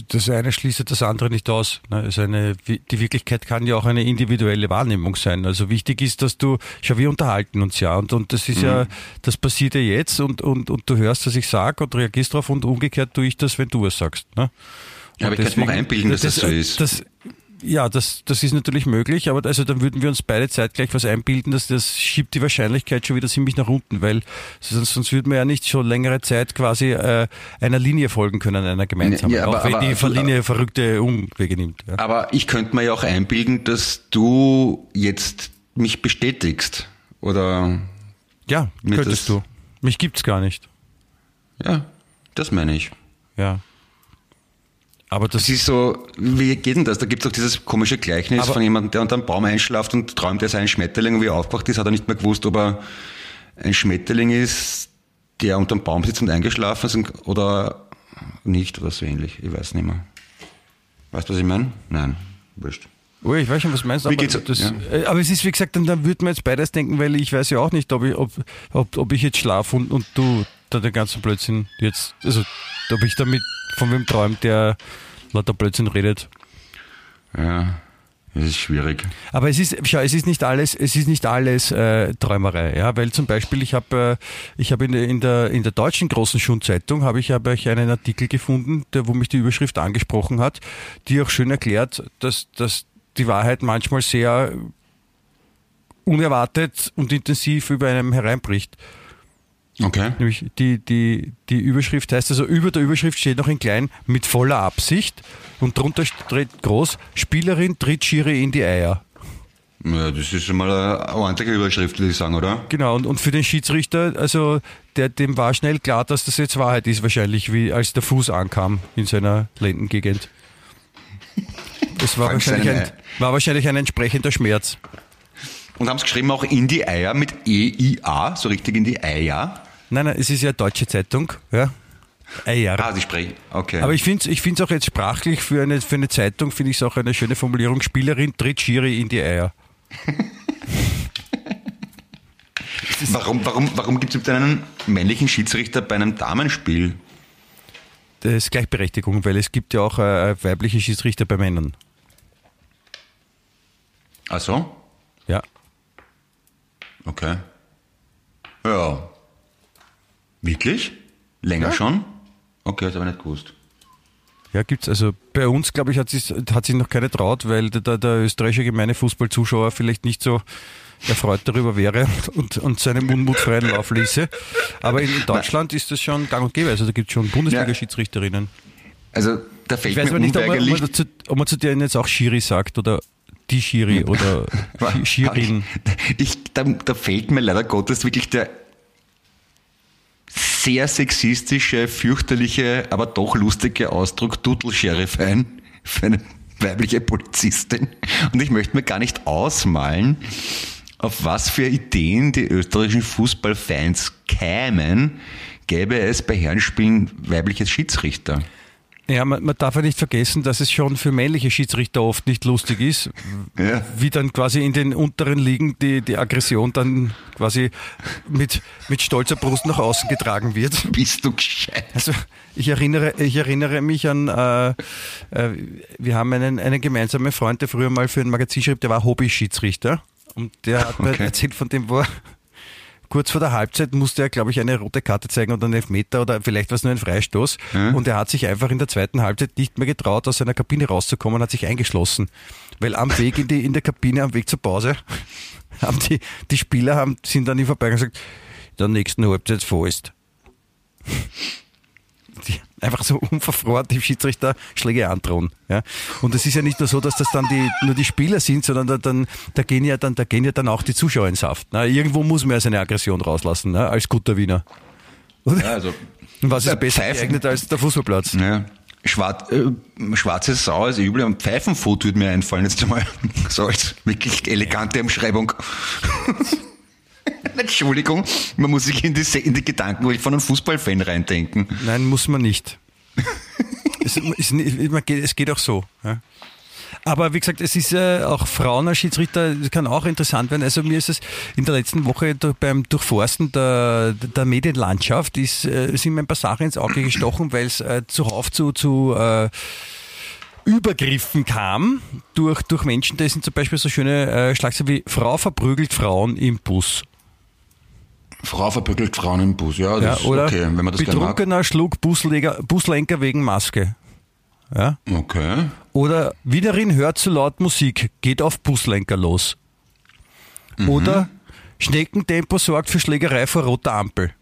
das eine schließt das andere nicht aus. Also eine, die Wirklichkeit kann ja auch eine individuelle Wahrnehmung sein. Also wichtig ist, dass du, schau, wir unterhalten uns ja und, und das ist ja, das passiert ja jetzt und, und, und du hörst, was ich sage und reagierst darauf und umgekehrt tue ich das, wenn du es sagst. Ne? Ja, aber ich kann mir auch einbilden, dass das so ist. Das, ja, das, das ist natürlich möglich, aber also dann würden wir uns beide zeitgleich was einbilden, dass das schiebt die Wahrscheinlichkeit schon wieder ziemlich nach unten, weil sonst, sonst würden wir ja nicht schon längere Zeit quasi äh, einer Linie folgen können, einer gemeinsamen, Ja, aber- auch wenn aber- die Linie verrückte Umwege nimmt. Ja. Aber ich könnte mir ja auch einbilden, dass du jetzt mich bestätigst. Oder, Ja, könntest du. Mich gibt's gar nicht. ja, das meine ich. Ja. Aber das Das ist so, wie geht denn das? Da gibt es auch dieses komische Gleichnis von jemandem, der unter einem Baum einschlaft und träumt, er sei ein Schmetterling und wie er aufgewacht ist, hat er nicht mehr gewusst, ob er ein Schmetterling ist, der unter einem Baum sitzt und eingeschlafen ist oder nicht oder so ähnlich. Ich weiß nicht mehr. Weißt du, was ich meine? Nein, wurscht. Oh, ich weiß schon, was du meinst, Wie aber, geht's? das, Ja. äh, aber es ist, wie gesagt, dann, dann würde man jetzt beides denken, weil ich weiß ja auch nicht, ob ich, ob, ob, ob ich jetzt schlafe und, und du da den ganzen Blödsinn jetzt, also ob ich damit von wem träumt, der lauter Blödsinn redet. Ja, das ist schwierig. Aber es ist, schau, es ist nicht alles, es ist nicht alles äh, Träumerei, ja, weil zum Beispiel ich habe, äh, ich habe in, der- in der in der deutschen großen Schundzeitung habe ich ich einen Artikel gefunden, der wo mich die Überschrift angesprochen hat, die auch schön erklärt, dass dass die Wahrheit manchmal sehr unerwartet und intensiv über einem hereinbricht. Okay. Nämlich die, die, die Überschrift heißt also, über der Überschrift steht noch in klein, mit voller Absicht und drunter steht groß, Spielerin tritt Schiri in die Eier. Ja, das ist schon mal eine ordentliche Überschrift, würde ich sagen, oder? Genau, und, und für den Schiedsrichter, also der, dem war schnell klar, dass das jetzt Wahrheit ist, wahrscheinlich, wie als der Fuß ankam in seiner Lendengegend. Das war wahrscheinlich, ein, war wahrscheinlich ein entsprechender Schmerz. Und haben es geschrieben auch in die Eier mit E-I-A, so richtig in die Eier. Nein, nein, es ist ja deutsche Zeitung, ja. Eier. Ah, sie sprechen. Okay. Aber ich finde es ich find's auch jetzt sprachlich für eine, für eine Zeitung, finde ich es auch eine schöne Formulierung. Spielerin tritt Schiri in die Eier. warum warum, warum gibt es einen männlichen Schiedsrichter bei einem Damenspiel? Das ist Gleichberechtigung, weil es gibt ja auch äh, weibliche Schiedsrichter bei Männern. Ach so? Ja. Okay. Ja. Wirklich? Länger schon? Okay, habe ich nicht gewusst. Ja, gibt's. Also bei uns, glaube ich, hat sich, hat sich noch keine traut, weil der, der österreichische gemeine Fußballzuschauer vielleicht nicht so erfreut darüber wäre und, und seinem Unmut freien Lauf ließe. Aber in Deutschland ist das schon gang und gäbe. Also da gibt es schon Bundesliga-Schiedsrichterinnen. Also, da fällt Ich weiß mir aber nicht, ob man, ob, man dazu, ob man zu denen jetzt auch Schiri sagt oder die Schiri oder Sch- Schirin. Ich, da, da fällt mir leider Gottes wirklich der sehr sexistische, fürchterliche, aber doch lustige Ausdruck Dudel-Sheriff ein für eine weibliche Polizistin. Und ich möchte mir gar nicht ausmalen, auf was für Ideen die österreichischen Fußballfans kämen, gäbe es bei Herrenspielen weibliche Schiedsrichter. Ja, man, man darf ja nicht vergessen, dass es schon für männliche Schiedsrichter oft nicht lustig ist, Ja. wie dann quasi in den unteren Ligen die, die Aggression dann quasi mit, mit stolzer Brust nach außen getragen wird. Bist du gescheit? Also ich erinnere, ich erinnere mich an, äh, äh, wir haben einen, einen gemeinsamen Freund, der früher mal für ein Magazin schrieb, der war Hobby-Schiedsrichter. Und der hat mir Okay. erzählt von dem, wo er kurz vor der Halbzeit musste er, glaube ich, eine rote Karte zeigen oder einen Elfmeter oder vielleicht war es nur ein Freistoß. Und er hat sich einfach in der zweiten Halbzeit nicht mehr getraut, aus seiner Kabine rauszukommen, hat sich eingeschlossen. Weil am Weg in, die, in der Kabine, am Weg zur Pause, haben die, die Spieler haben, sind dann ihm vorbei und gesagt, der nächsten Halbzeit Fallst. Die einfach so unverfroren dem Schiedsrichter Schläge androhen. Ja? Und es ist ja nicht nur so, dass das dann die, nur die Spieler sind, sondern da, dann, da, gehen ja dann, da gehen ja dann auch die Zuschauer in Saft. Na, irgendwo muss man ja seine Aggression rauslassen, ne? als guter Wiener. Ja, also Und was ist besser Pfeifen. geeignet als der Fußballplatz? Ja. Schwarz, äh, schwarze Sau ist übel, und Pfeifenfoto würde mir einfallen jetzt einmal. So als wirklich elegante Umschreibung. Entschuldigung, man muss sich in die, in die Gedanken von einem Fußballfan reindenken. Nein, muss man nicht. es, geht, es geht auch so. Aber wie gesagt, es ist äh, auch Frauen als Schiedsrichter, das kann auch interessant werden. Also mir ist es in der letzten Woche beim Durchforsten der, der Medienlandschaft ist, äh, sind mir ein paar Sachen ins Auge gestochen, weil es äh, zuhauf zu, zu äh, Übergriffen kam durch, durch Menschen. Da sind zum Beispiel so schöne äh, Schlagzeilen wie Frau verprügelt Frauen im Bus. Frau verbügelt Frauen im Bus, ja, Ja, das ist oder okay, wenn man das gerne mag. Betrunkener schlug Busleger, Buslenker wegen Maske. Ja? Okay. Oder Wienerin hört zu laut Musik, geht auf Buslenker los. Oder Schneckentempo sorgt für Schlägerei vor roter Ampel.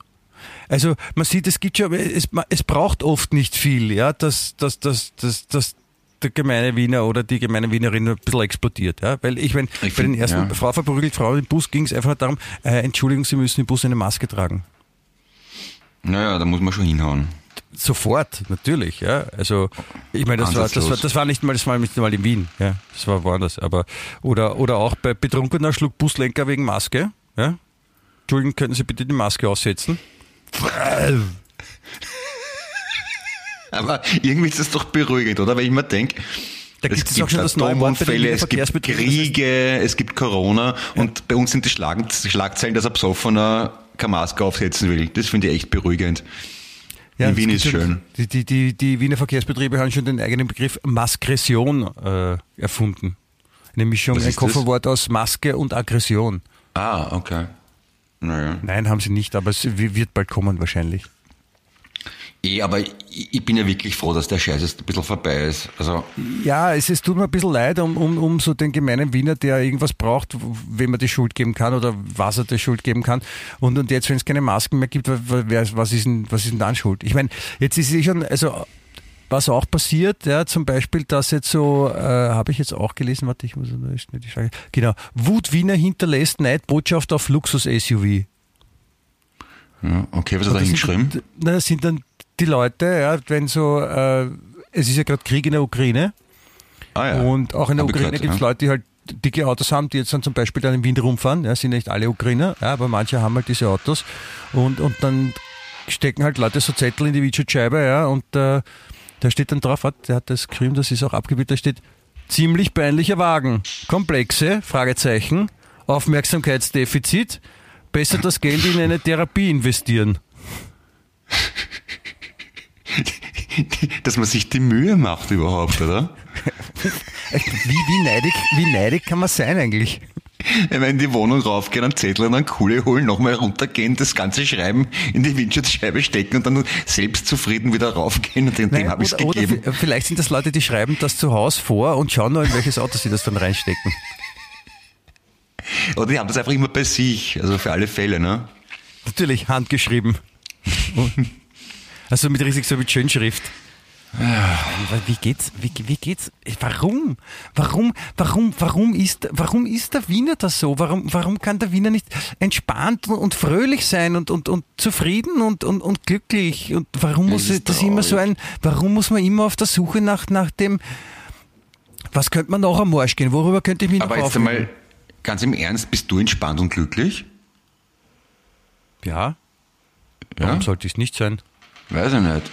Also man sieht, es gibt schon, es, es braucht oft nicht viel, ja, dass, dass, dass, dass, dass der gemeine Wiener oder die gemeine Wienerin ein bisschen explodiert. Ja? Weil ich meine, Ich bei den ersten ja. Frau verprügelt Frau im Bus ging es einfach darum, äh, Entschuldigung, Sie müssen im Bus eine Maske tragen. Naja, da muss man schon hinhauen. sofort, natürlich, ja. Also ich meine, das war, das war, das war nicht mal, das war nicht mal in Wien, ja. Das war woanders. Aber oder oder auch bei betrunkener Schluck Buslenker wegen Maske, ja. Entschuldigen, könnten Sie bitte die Maske aussetzen? Aber irgendwie ist das doch beruhigend, oder? Weil ich mir denke, da es gibt Atomunfälle, es gibt Kriege, es gibt Corona ja. und bei uns sind die Schlag Schlagzeilen, dass ein Besoffener keine Maske aufsetzen will. Das finde ich echt beruhigend. Ja, In Wien ist schön. Die, die, die, die Wiener Verkehrsbetriebe haben schon den eigenen Begriff Maskression äh, erfunden. Eine Mischung, ein Kofferwort aus Maske und Aggression. Ah, okay. Naja. Nein, haben sie nicht, aber es wird bald kommen wahrscheinlich. Eh, aber ich bin ja wirklich froh, dass der Scheiß jetzt ein bisschen vorbei ist. Also ja, es, es tut mir ein bisschen leid um, um, um so den gemeinen Wiener, der irgendwas braucht, wem man die Schuld geben kann oder was er die Schuld geben kann. Und, und jetzt, wenn es keine Masken mehr gibt, wer, was, ist denn, was ist denn dann Schuld? Ich meine, jetzt ist es schon, also was auch passiert, ja, zum Beispiel, dass jetzt so, äh, habe ich jetzt auch gelesen, warte, ich muss nicht die Frage. Genau, Wut Wiener hinterlässt Neidbotschaft auf Luxus-SUV. Ja, okay, was hat er hingeschrieben? Das sind dann die Leute, ja, wenn so, äh, es ist ja gerade Krieg in der Ukraine. Ah, ja. Und auch in der Hab Ukraine gibt es ja. Leute, die halt dicke Autos haben, die jetzt dann zum Beispiel dann im Wien rumfahren. Ja, sind nicht alle Ukrainer, ja, aber manche haben halt diese Autos. Und, und dann stecken halt Leute so Zettel in die Widgetscheibe, ja, und äh, da steht dann drauf, der hat das geschrieben, das ist auch abgebildet, da steht ziemlich peinlicher Wagen. Komplexe, Fragezeichen, Aufmerksamkeitsdefizit, besser das Geld in eine Therapie investieren. dass man sich die Mühe macht überhaupt, oder? wie, wie, neidig, wie neidig kann man sein eigentlich? Wenn wir in die Wohnung raufgehen, einen Zettel und einen Kohle holen, nochmal runtergehen, das ganze Schreiben in die Windschutzscheibe stecken und dann selbst zufrieden wieder raufgehen und dem, dem habe ich es gegeben. Oder vielleicht sind das Leute, die schreiben das zu Hause vor und schauen nur, in welches Auto sie das dann reinstecken. Oder die haben das einfach immer bei sich, also für alle Fälle, ne? Natürlich, handgeschrieben. Also mit riesig so mit Schönschrift. Wie geht's? Wie, wie geht's? Warum? Warum? Warum? Warum ist? Warum ist der Wiener das so? Warum? Warum kann der Wiener nicht entspannt und fröhlich sein und und, und zufrieden und, und und glücklich? Und warum muss das, das immer so ein? Warum muss man immer auf der Suche nach nach dem? Was könnte man noch am Marsch gehen? Worüber könnte ich mich Aber noch jetzt einmal ganz im Ernst, bist du entspannt und glücklich? Ja. Warum ja? sollte ich es nicht sein? Weiß ich nicht.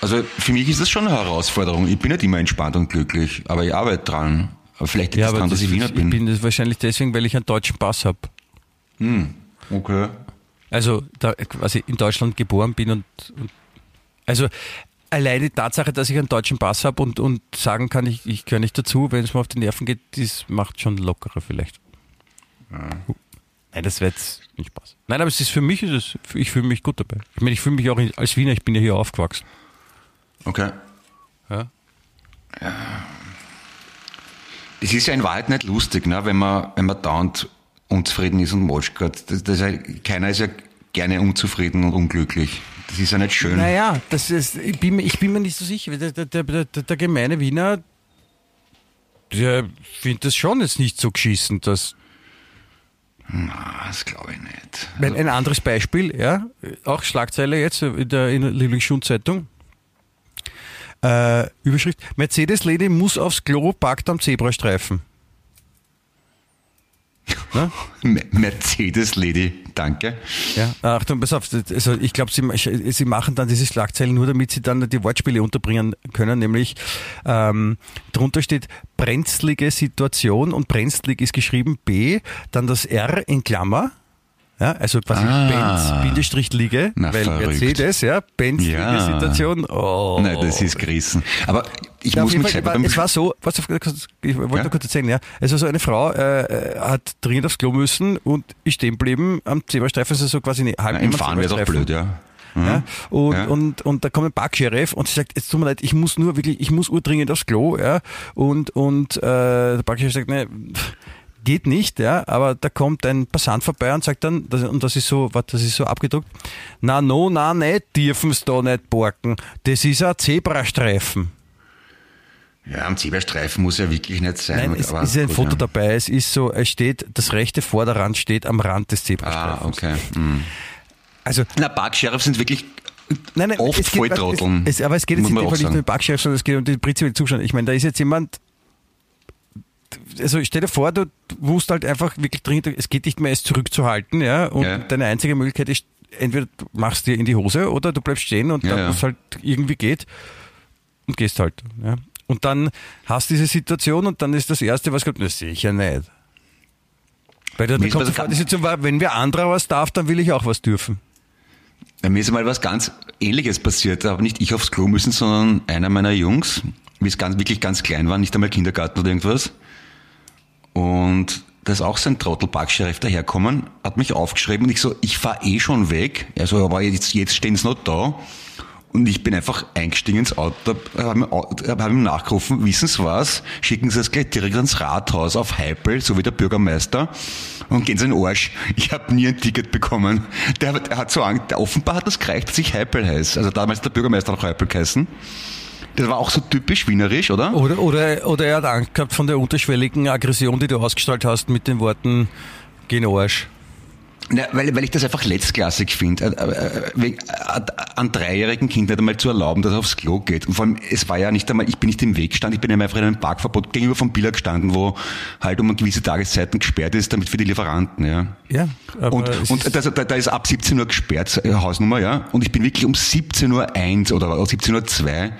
Also für mich ist das schon eine Herausforderung. Ich bin nicht immer entspannt und glücklich, aber ich arbeite dran. Aber vielleicht liegt ja, es daran, dass ich Wiener bin. Ich bin das wahrscheinlich deswegen, weil ich einen deutschen Pass habe. Hm, okay. Also da quasi in Deutschland geboren bin und, und also allein die Tatsache, dass ich einen deutschen Pass habe und, und sagen kann, ich, ich gehöre nicht dazu, wenn es mir auf die Nerven geht, das macht schon lockerer vielleicht. Ja. Nein, das jetzt nicht Spaß. Nein, aber es ist für mich, ist es, ich fühle mich gut dabei. Ich meine, ich fühle mich auch als Wiener, ich bin ja hier aufgewachsen. Okay. Ja. ja. Es ist ja in Wahrheit nicht lustig, ne, wenn man, wenn man dauernd unzufrieden ist und moschkert. Das, das keiner ist ja gerne unzufrieden und unglücklich. Das ist ja nicht schön. Naja, das ist, ich, bin, ich bin mir nicht so sicher. Der, der, der, der gemeine Wiener, der findet das schon jetzt nicht so geschissen, dass, na, das glaube ich nicht. Also ein anderes Beispiel, ja, auch Schlagzeile jetzt in der, in der Lieblingsschutzeitung. Äh, Überschrift: Mercedes-Lady muss aufs Klo, parkt am Zebrastreifen. Ne? Mercedes-Lady, danke. Ja, Achtung, pass auf, also ich glaube, sie, sie machen dann diese Schlagzeilen nur, damit sie dann die Wortspiele unterbringen können, nämlich ähm, drunter steht brenzlige Situation und brenzlig ist geschrieben B, dann das R in Klammer, ja, also quasi ah, Benz, Bindestrich Liege, na, weil verrückt. Mercedes, ja, Benz ja. Situation. Oh. Nein, das ist gerissen. Aber ich ja, muss mich selber... Es war so, was, ich wollte ja? nur kurz erzählen, ja. Also so eine Frau äh, hat dringend aufs Klo müssen und ist stehen geblieben am Zebrastreifen, also so quasi eine halb Im Fahren wäre doch blöd, ja. Mhm. Ja, und, ja. und, und da kommt ein Parksheriff und sie sagt, es tut mir leid, ich muss nur wirklich, ich muss urdringend aufs Klo, ja. Und, und äh, der Parksheriff sagt, ne, geht nicht, ja, aber da kommt ein Passant vorbei und sagt dann, das, und das ist so, was, das ist so abgedruckt, na no, na nicht, dürfen es da nicht parken, das ist ein Zebrastreifen. Ja, am Zebrastreifen muss ja wirklich nicht sein. Nein, es ist ein gut, Foto ja. dabei, es ist so, es steht, das rechte Vorderrand steht am Rand des Zebrastreifens. Ah, okay. Mhm. Also, Na, Parksheriff sind wirklich Nein, nein, oft es geht, voll trotteln. Es, aber es geht jetzt in dem Fall nicht um den Backchef, sondern es geht um den prinzipiellen Zustand. Ich meine, da ist jetzt jemand, also stell dir vor, du musst halt einfach wirklich dringend, es geht nicht mehr, es zurückzuhalten, ja, und Ja. deine einzige Möglichkeit ist, entweder du machst dir in die Hose oder du bleibst stehen und Ja, dann, ja. es halt irgendwie geht und gehst halt, ja. Und dann hast du diese Situation und dann ist das Erste, was kommt, das sicher nicht. Weil da, da Mir ist kommt sofort die Situation, war, wenn wer anderer was darf, dann will ich auch was dürfen. Bei mir ist mal was ganz Ähnliches passiert. Da habe nicht ich aufs Klo müssen, sondern einer meiner Jungs, wie es ganz, wirklich ganz klein war, nicht einmal Kindergarten oder irgendwas. Und da ist auch sein Trottelbacksheriff daherkommen, hat mich aufgeschrieben und ich so, ich fahr eh schon weg. Er so, aber jetzt, jetzt stehen sie noch da. Und ich bin einfach eingestiegen ins Auto, habe hab ihm nachgerufen, wissen Sie was, schicken Sie es gleich direkt ans Rathaus auf Heipel, so wie der Bürgermeister, und gehen Sie in den Arsch. Ich habe nie ein Ticket bekommen. Der, hat- der hat so Angst, offenbar hat das gereicht, dass ich Heipel heiße. Also damals der Bürgermeister noch Heipel geheißen. Das war auch so typisch wienerisch, oder? Oder, oder, oder er hat Angst gehabt von der unterschwelligen Aggression, die du ausgestrahlt hast mit den Worten Geh in den Arsch. Ja, weil, weil ich das einfach letztklassig finde, äh, äh, äh, an dreijährigen Kind nicht einmal zu erlauben, dass er aufs Klo geht. Und vor allem, es war ja nicht einmal, ich bin nicht im Weg gestanden, ich bin einfach in einem Parkverbot gegenüber vom Biller gestanden, wo halt um gewisse Tageszeiten gesperrt ist, damit für die Lieferanten, ja. Ja, Und, und da, da ist ab 17 Uhr gesperrt, Hausnummer, ja. Und ich bin wirklich um 17 Uhr 1 oder 17 Uhr 2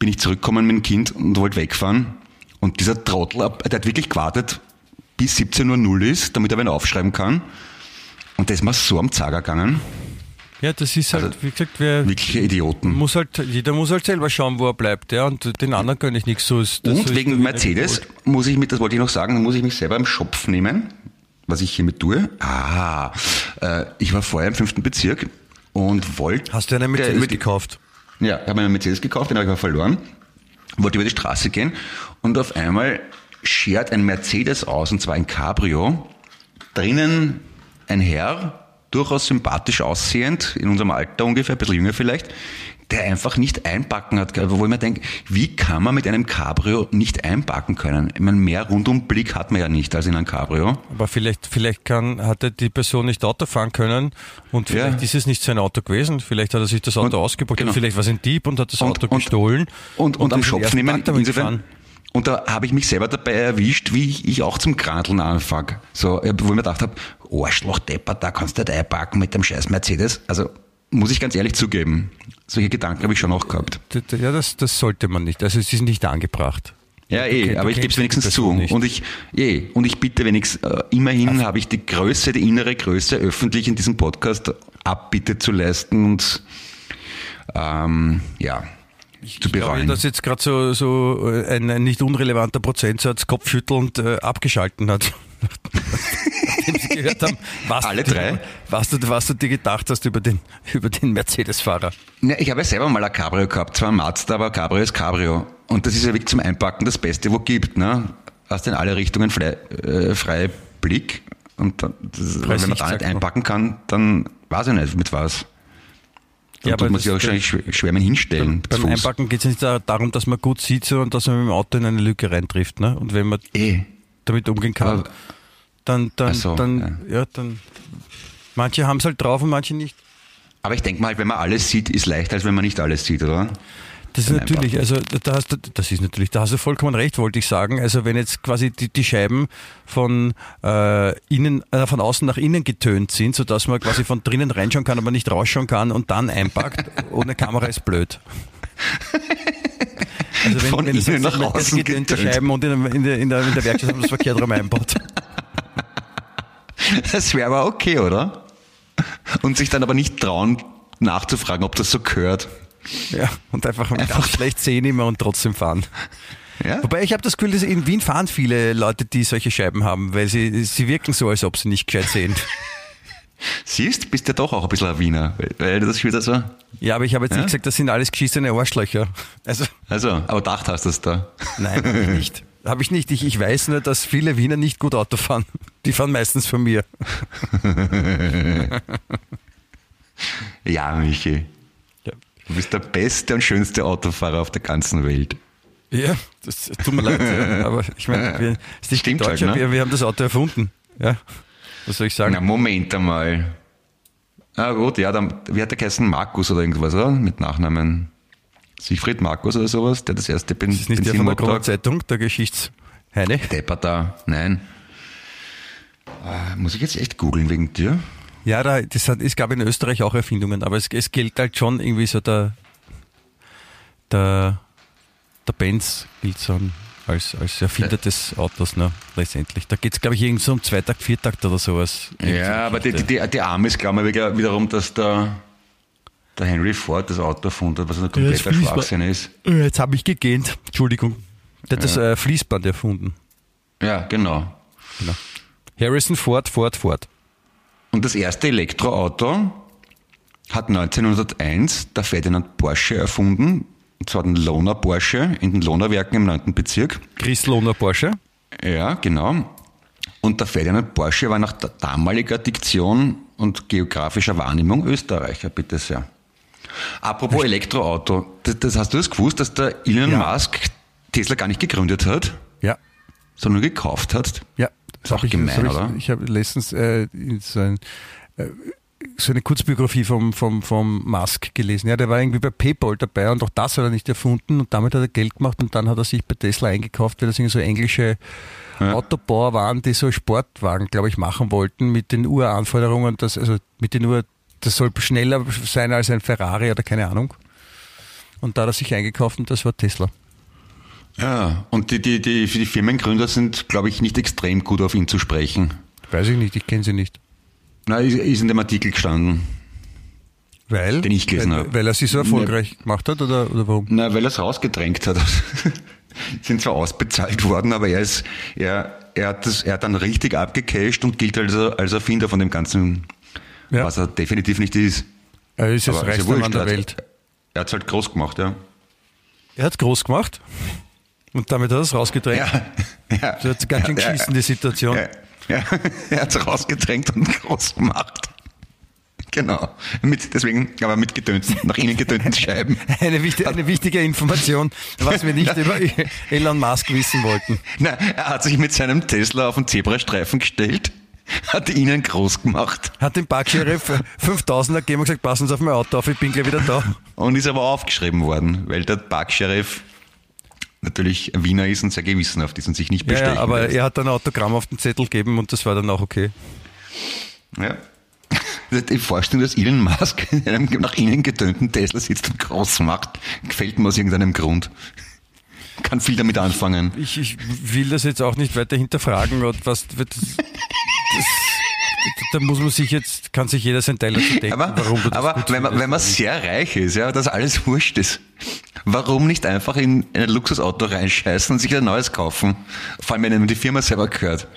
bin ich zurückgekommen mit dem Kind und wollte wegfahren. Und dieser Trottel, der hat wirklich gewartet, bis 17 Uhr 0 ist, damit er wen aufschreiben kann. Und das ist mir so am Zager gegangen. ja, das ist halt, also wie gesagt, wer Wirkliche Idioten. muss halt, jeder muss halt selber schauen, wo er bleibt, ja, und den anderen gönne ich nichts. So ist, so Und ist wegen Mercedes muss ich mit, das wollte ich noch sagen, muss ich mich selber im Schopf nehmen, was ich hiermit tue. Ah, äh, ich war vorher im fünften Bezirk und wollte... Hast du einen Mercedes die- gekauft? Ja, ich habe einen Mercedes gekauft, den habe ich aber verloren. Wollte über die Straße gehen und auf einmal schert ein Mercedes aus, und zwar ein Cabrio. Drinnen ein Herr, durchaus sympathisch aussehend, in unserem Alter ungefähr, ein bisschen jünger vielleicht, der einfach nicht einpacken hat. Wo ich mir denke, wie kann man mit einem Cabrio nicht einpacken können? Ich meine, mehr Rundumblick hat man ja nicht als in einem Cabrio. Aber vielleicht, vielleicht kann, hat er die Person nicht Auto fahren können und Ja. vielleicht ist es nicht sein Auto gewesen. Vielleicht hat er sich das Auto Und- ausgebaut. genau. Vielleicht war es ein Dieb und hat das Auto gestohlen. Und, und, am Schopf nehmen. Insofern, gefahren. und da habe ich mich selber dabei erwischt, wie ich, ich auch zum Kranteln anfange. So, wo ich mir gedacht habe, Arschloch, Depper, da kannst du nicht einpacken mit dem scheiß Mercedes. Also, muss ich ganz ehrlich zugeben, solche Gedanken habe ich schon auch gehabt. Ja, das, das sollte man nicht. Also es ist nicht angebracht. Ja, eh, du aber ich gebe es wenigstens zu. Nicht. Und ich, eh, und ich bitte wenigstens, äh, immerhin habe ich die Größe, die innere Größe öffentlich in diesem Podcast Abbitte zu leisten und, ähm, ja, zu Ich glaube, bereuen. dass jetzt gerade so, so äh, ein, ein nicht unrelevanter Prozentsatz kopfschüttelnd äh, abgeschalten hat. Nachdem sie gehört haben, was, Alle du, drei? Was, du, was du dir gedacht hast über den, über den Mercedes-Fahrer. Ja, ich habe ja selber mal ein Cabrio gehabt, zwar ein Mazda, aber Cabrio ist Cabrio. Und das ist ja wirklich zum Einpacken das Beste, wo gibt. Ne? Hast in alle Richtungen frei, äh, freie Blick. Und dann, das, wenn man da nicht einpacken kann, dann weiß ich nicht, mit was. Dann Ja, aber tut man sich auch wahrscheinlich schwer, schwer mal hinstellen. Beim Fuß. Einpacken geht es nicht da- darum, dass man gut sieht, sondern dass man mit dem Auto in eine Lücke reintrifft. Ne? Und wenn man Eh. Damit umgehen kann, Aber- dann, dann, so, dann, ja. dann. Manche haben es halt drauf und manche nicht. Aber ich denke mal, wenn man alles sieht, ist leichter, als wenn man nicht alles sieht, oder? Das ist natürlich, also da hast du, das ist natürlich, da hast du vollkommen recht, wollte ich sagen. Also wenn jetzt quasi die, die Scheiben von äh, innen, äh, von außen nach innen getönt sind, sodass man quasi von drinnen reinschauen kann, aber nicht rausschauen kann und dann einpackt, ohne Kamera ist blöd. Also Von du innen sagst, nach außen. Scheiben und in, der- in, der, in, der, in der Werkstatt haben das verkehrt rum einbaut. Das wäre aber okay, oder? Und sich dann aber nicht trauen, nachzufragen, ob das so gehört. Ja, und einfach, einfach schlecht sehen immer und trotzdem fahren. Ja? Wobei ich habe das Gefühl, dass in Wien fahren viele Leute, die solche Scheiben haben, weil sie, sie wirken so, als ob sie nicht gescheit sehen. Siehst, bist ja doch auch ein bisschen ein Wiener, weil- das wieder so. Ja, aber ich habe jetzt Ja? nicht gesagt, das sind alles geschissene Arschlöcher. Also, Also, aber dacht hast du es da. nein, habe ich nicht. Habe ich nicht. Ich, ich weiß nur, dass viele Wiener nicht gut Auto fahren. Die fahren meistens von mir. Ja, Michi. Ja. Du bist der beste und schönste Autofahrer auf der ganzen Welt. Ja, das tut mir leid. Ja. Aber ich meine, wir, ist Stimmt halt, Deutsche, ne? wir, wir haben das Auto erfunden. Ja. Was soll ich sagen? Na, Moment einmal. Ah gut, ja, dann, wie hat der geheißen? Markus oder irgendwas, oder? Mit Nachnamen. Siegfried Markus oder sowas, der das erste Ben Das ist nicht der von der Kronenzeitung, der Geschichtsheine. Depper da. Nein. Äh, muss ich jetzt echt googeln wegen dir? Ja, da, das hat, es gab in Österreich auch Erfindungen, aber es, es gilt halt schon irgendwie so der, der, der Benz gilt so als, als Erfinder des Autos, ne, letztendlich. Da geht es, glaube ich, irgendwie so um Zweitakt, Viertakt oder sowas. Ja, aber die, die, die, die Amis glauben ja wieder- wiederum, dass der, der Henry Ford das Auto erfunden hat, was ein kompletter. Schwachsinn ist. Jetzt habe ich gegähnt, Entschuldigung. Der hat das äh, Fließband erfunden. Ja, genau. Genau. Harrison Ford, Ford, Ford. Und das erste Elektroauto hat 1901 der Ferdinand Porsche erfunden. Und zwar den Lohner Porsche in den Lohnerwerken im 9. Bezirk. Chris Lohner Porsche. Ja, genau. Und der Ferdinand Porsche war nach damaliger Diktion und geografischer Wahrnehmung Österreicher, bitte sehr. Apropos Elektroauto, das, das hast du das gewusst, dass der Elon Ja. Musk Tesla gar nicht gegründet hat, Ja. sondern gekauft hat? Ja, Ist auch ich, gemein, ich, oder? Ich habe letztens äh, in so, ein, äh, so eine Kurzbiografie vom, vom, vom Musk gelesen. Ja, der war irgendwie bei PayPal dabei und auch das hat er nicht erfunden und damit hat er Geld gemacht und dann hat er sich bei Tesla eingekauft, weil das irgendwie so englische Autobauer waren, die so Sportwagen, glaube ich, machen wollten mit den Uranforderungen, dass, also mit den Uhr, das soll schneller sein als ein Ferrari oder keine Ahnung. Und da hat er sich eingekauft und das war Tesla. Ja, und die, die, die, die Firmengründer sind, glaube ich, nicht extrem gut auf ihn zu sprechen. Weiß ich nicht, ich kenne sie nicht. Na, ist, ist in dem Artikel gestanden. Weil? Den ich gelesen habe. Weil er sie so erfolgreich gemacht hat oder, oder warum? Na, weil er es rausgedrängt hat. sind zwar ausbezahlt worden, aber er ist, er, er hat das, er hat dann richtig abgecasht und gilt als, als Erfinder von dem Ganzen, Ja. was er definitiv nicht ist. Er ist das ist reichste Mann der er Welt. Er hat es halt groß gemacht, ja. Er hat groß gemacht und damit hat er es rausgedrängt. Ja, ja. So hat ganz schön geschissen, die Situation. Ja, ja. er hat es rausgedrängt und groß gemacht. Genau. Mit, deswegen, aber mit gedönten, nach innen gedönten Scheiben. Eine, wichtige, eine wichtige Information, was wir nicht über Elon Musk wissen wollten. Na, er hat sich mit seinem Tesla auf den Zebrastreifen gestellt, hat ihn groß gemacht Hat dem Parksheriff 5000 gegeben und gesagt, passen Sie auf mein Auto auf, ich bin gleich wieder da. und ist aber aufgeschrieben worden, weil der Parksheriff natürlich ein Wiener ist und sehr gewissenhaft ist und sich nicht bestechen ja, aber lässt. er hat dann ein Autogramm auf den Zettel gegeben und das war dann auch okay. Ja. Die Vorstellung, dass Elon Musk in einem nach innen getönten Tesla sitzt und groß macht, gefällt mir aus irgendeinem Grund. Kann viel damit anfangen. Ich, ich will das jetzt auch nicht weiter hinterfragen, was wird das, das, da muss man sich jetzt, kann sich jeder sein Teil dazu denken, Aber, warum du das aber wenn, man, wenn man sehr reich ist, ja, dass alles wurscht ist, warum nicht einfach in ein Luxusauto reinscheißen und sich ein neues kaufen? Vor allem, wenn ihm die Firma selber gehört.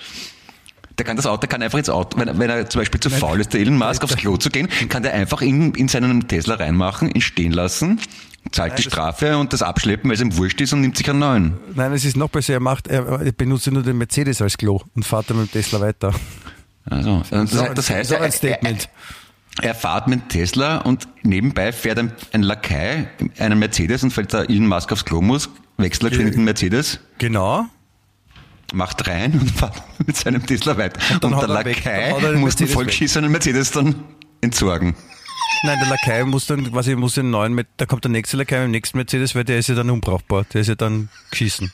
Der kann das Auto, kann einfach ins Auto, wenn, er- wenn er zum Beispiel zu faul ist, der Elon Musk aufs Klo zu gehen, kann der einfach in, in seinen Tesla reinmachen, ihn stehen lassen, zahlt die das- Strafe und das abschleppen, weil es ihm wurscht ist und nimmt sich einen neuen. Nein, es ist noch besser, er macht, er, er benutzt nur den Mercedes als Klo und fährt dann mit dem Tesla weiter. Also, das, So das heißt, so ein er- Statement. Er, er fährt mit Tesla und nebenbei fährt ein, ein Lakai einen Mercedes und weil der Elon Musk aufs Klo muss, wechselt in den Mercedes, Genau. macht rein und fährt mit seinem Tesla weiter. Und, dann der er weg, Lakai den muss den vollgeschissenen Mercedes dann entsorgen. Nein, der Lakai muss dann quasi muss den neuen, da kommt der nächste Lakai mit dem nächsten Mercedes, weil der ist ja dann unbrauchbar, der ist ja dann geschissen.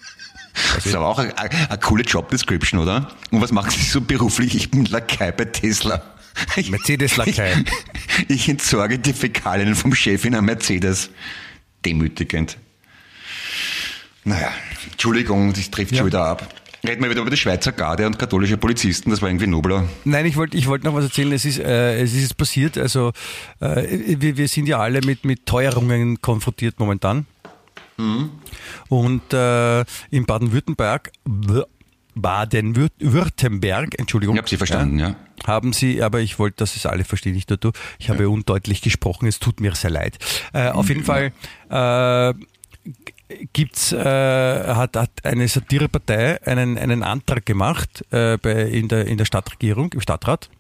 Das ist aber auch eine, coole Job Description, oder? Und was macht sie so beruflich? Ich bin Lakai bei Tesla. Mercedes-Lakai. Ich, ich entsorge die Fäkalien vom Chef in einem Mercedes. Demütigend. Naja, Entschuldigung, das trifft Ja. schon wieder ab. Reden wir wieder über die Schweizer Garde und katholische Polizisten, das war irgendwie nobler. Nein, ich wollte ich wollte noch was erzählen. Es ist, äh, es ist jetzt passiert. Also äh, wir, wir sind ja alle mit, mit Teuerungen konfrontiert momentan. Und äh, in Baden-Württemberg, Baden-Württemberg, Entschuldigung. Ich habe Sie verstanden, ja. Haben Sie, aber ich wollte, dass es alle verstehen, nicht nur du. Ich habe undeutlich gesprochen, es tut mir sehr leid. Äh, auf jeden Fall äh, gibt's, äh, hat, hat eine Satirepartei einen, einen Antrag gemacht äh, bei, in, der, in der Stadtregierung, im Stadtrat,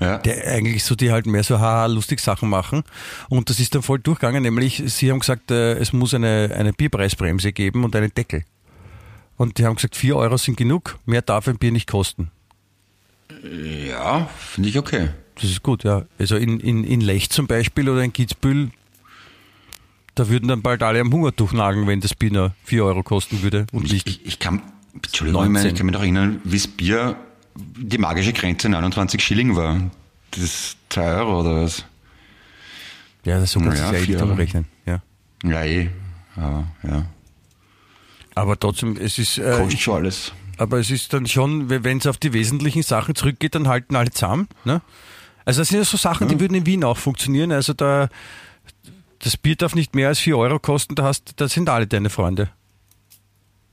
ja. der eigentlich so, die halt mehr so haha lustig Sachen machen. Und das ist dann voll durchgegangen, nämlich sie haben gesagt, äh, es muss eine, eine Bierpreisbremse geben und einen Deckel. Und die haben gesagt, vier Euro sind genug, mehr darf ein Bier nicht kosten. Ja, finde ich okay. das ist gut, ja. Also in, in, in Lech zum Beispiel oder in Kitzbühel, da würden dann bald alle am Hungertuch nagen, wenn das Bier nur 4 Euro kosten würde und Ich, nicht. ich, ich kann, Entschuldigung, ich, meine, ich 19. kann mich noch erinnern, wie das Bier die magische Grenze 29 Schilling war. Das ist 2 Euro oder was? Ja, das so kannst du Naja, es ja Euro. umrechnen. Ja. Ja, eh. Aber, ja. Aber trotzdem, es ist, äh, Kostet schon alles. aber es ist dann schon, wenn es auf die wesentlichen Sachen zurückgeht, dann halten alle zusammen. Ne? Also das sind ja so Sachen, die würden in Wien auch funktionieren. Also da, das Bier darf nicht mehr als 4 Euro kosten, da, hast, da sind alle deine Freunde.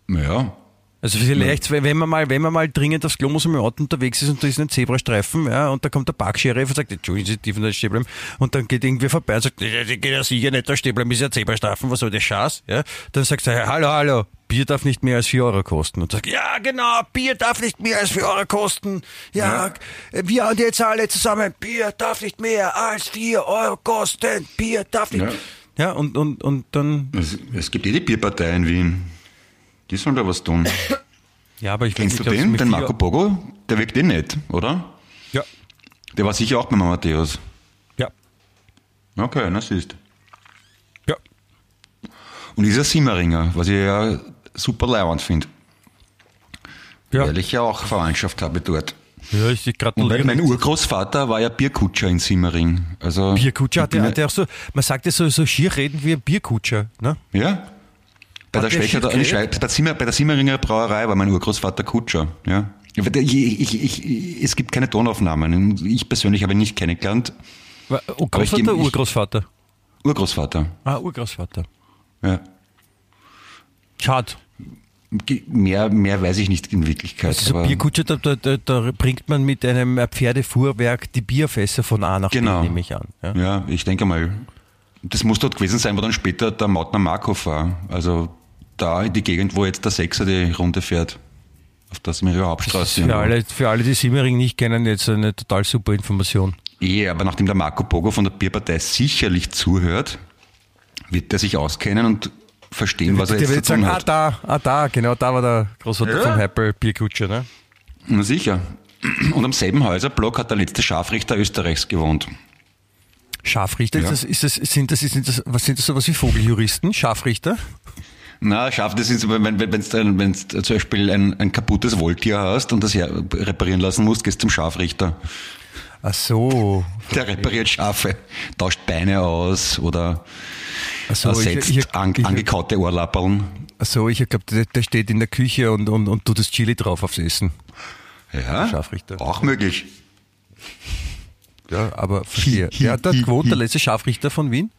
Ja. Also vielleicht, wenn man mal, wenn man mal dringend aufs Klo muss dem Auto unterwegs ist und da ist ein Zebrastreifen, ja, und da kommt der Parksheriff und sagt, Entschuldigen Sie, dürfen da stehen bleiben. Und dann geht irgendwie vorbei und sagt, "Ja, die geht ja sicher nicht da stehen bleiben, ist ja Zebrastreifen, was soll der Scheiß? Ja, dann sagt er, hallo, hallo, Bier darf nicht mehr als 4 Euro kosten. Und sagt, ja, genau, Bier darf nicht mehr als 4 Euro kosten. Ja, wir und jetzt alle zusammen, Bier darf nicht mehr als 4 Euro kosten. Bier darf nicht. Ja. Ja, und, und, und dann, Es, es gibt eh die Bierpartei in Wien. Die sollen da was tun. ja, aber ich Kennst du nicht, den? mit Den vier- Marco Bogo? Der wirkt eh nett, oder? Ja, Der war sicher auch bei Matthäus. ja, Okay, na siehst. ja. Und dieser Simmeringer, was ich ja super leibend finde. Ja, Weil ich ja auch Verwandtschaft habe dort. ja ich Und gratuliere. weil mein Urgroßvater war ja Bierkutscher in Simmering. Also Bierkutscher hat ich der, bin hat der auch so, man sagt ja so, so schier reden wie ein Bierkutscher, ne? Ja. Bei der, Schwächer, in? Schweiz- bei, Simmer, bei der Simmeringer Brauerei war mein Urgroßvater Kutscher. Ja. Ich, ich, ich, es gibt keine Tonaufnahmen. Ich persönlich habe ihn nicht kennengelernt. Oh, Aber ich Urgroßvater? Urgroßvater. Ah, Urgroßvater. Ja. Schade. Mehr, mehr weiß ich nicht in Wirklichkeit. Also so da, da, da, da bringt man mit einem Pferdefuhrwerk die Bierfässer von A nach Genau. B, nehme ich an. Ja. Ja, ich denke mal. Das muss dort gewesen sein, wo dann später der Mautner Markov war. Also da in die Gegend, wo jetzt der Sechser die Runde fährt. Auf der Simmeringer Hauptstraße. Für alle, für alle, die Simmering nicht kennen, jetzt eine total super Information. Eh, aber nachdem der Marco Bogo von der Bierpartei sicherlich zuhört, wird er sich auskennen und verstehen, was er jetzt wird zu tun sagen, ah hat. da, ah da, genau da war der Großvater Ja? vom Heppel Bierkutscher, ne? Na sicher. Und am selben Häuserblock hat der letzte Scharfrichter Österreichs gewohnt. Scharfrichter, Ja. ist das, ist das, sind das, sind das, was sind das sowas wie Vogeljuristen? Scharfrichter? Na, scharf, das ist, wenn wenn wenn's wenn's zum Beispiel ein, ein kaputtes Wolltier hast und das reparieren lassen musst, gehst zum Scharfrichter. Ach so. Der repariert Schafe, tauscht Beine aus oder so, ersetzt ich, ich, an, ich, angekaute Ohrlappeln. ach so, ich glaube, der, der steht in der Küche und, und, und tut das Chili drauf aufs Essen. Ja, Scharfrichter. auch möglich. Ja, aber verstehe. Der hat dort gewohnt, der letzte Scharfrichter von Wien?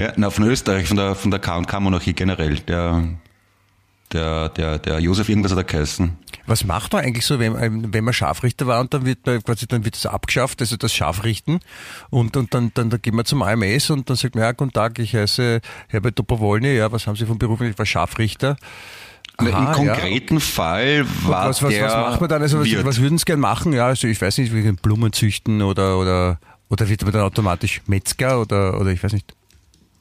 Ja, na, von Österreich, von der, von der K&K-Monarchie generell. Der, der, der, der Josef irgendwas hat er geheißen. Was macht man eigentlich so, wenn, wenn man Scharfrichter war und dann wird man quasi, dann wird das abgeschafft, also das Scharfrichten und, und dann, dann, dann geht man zum AMS und dann sagt man, ja, guten Tag, ich heiße Herbert Dobrowolny, ja, was haben Sie vom Beruf? Ich war Scharfrichter. Aha, Im ja. konkreten Fall war was, was, der was macht man dann? Also was, was würden Sie gern machen? Ja, also ich weiß nicht, wie Blumen züchten oder, oder, oder wird man dann automatisch Metzger oder, oder ich weiß nicht.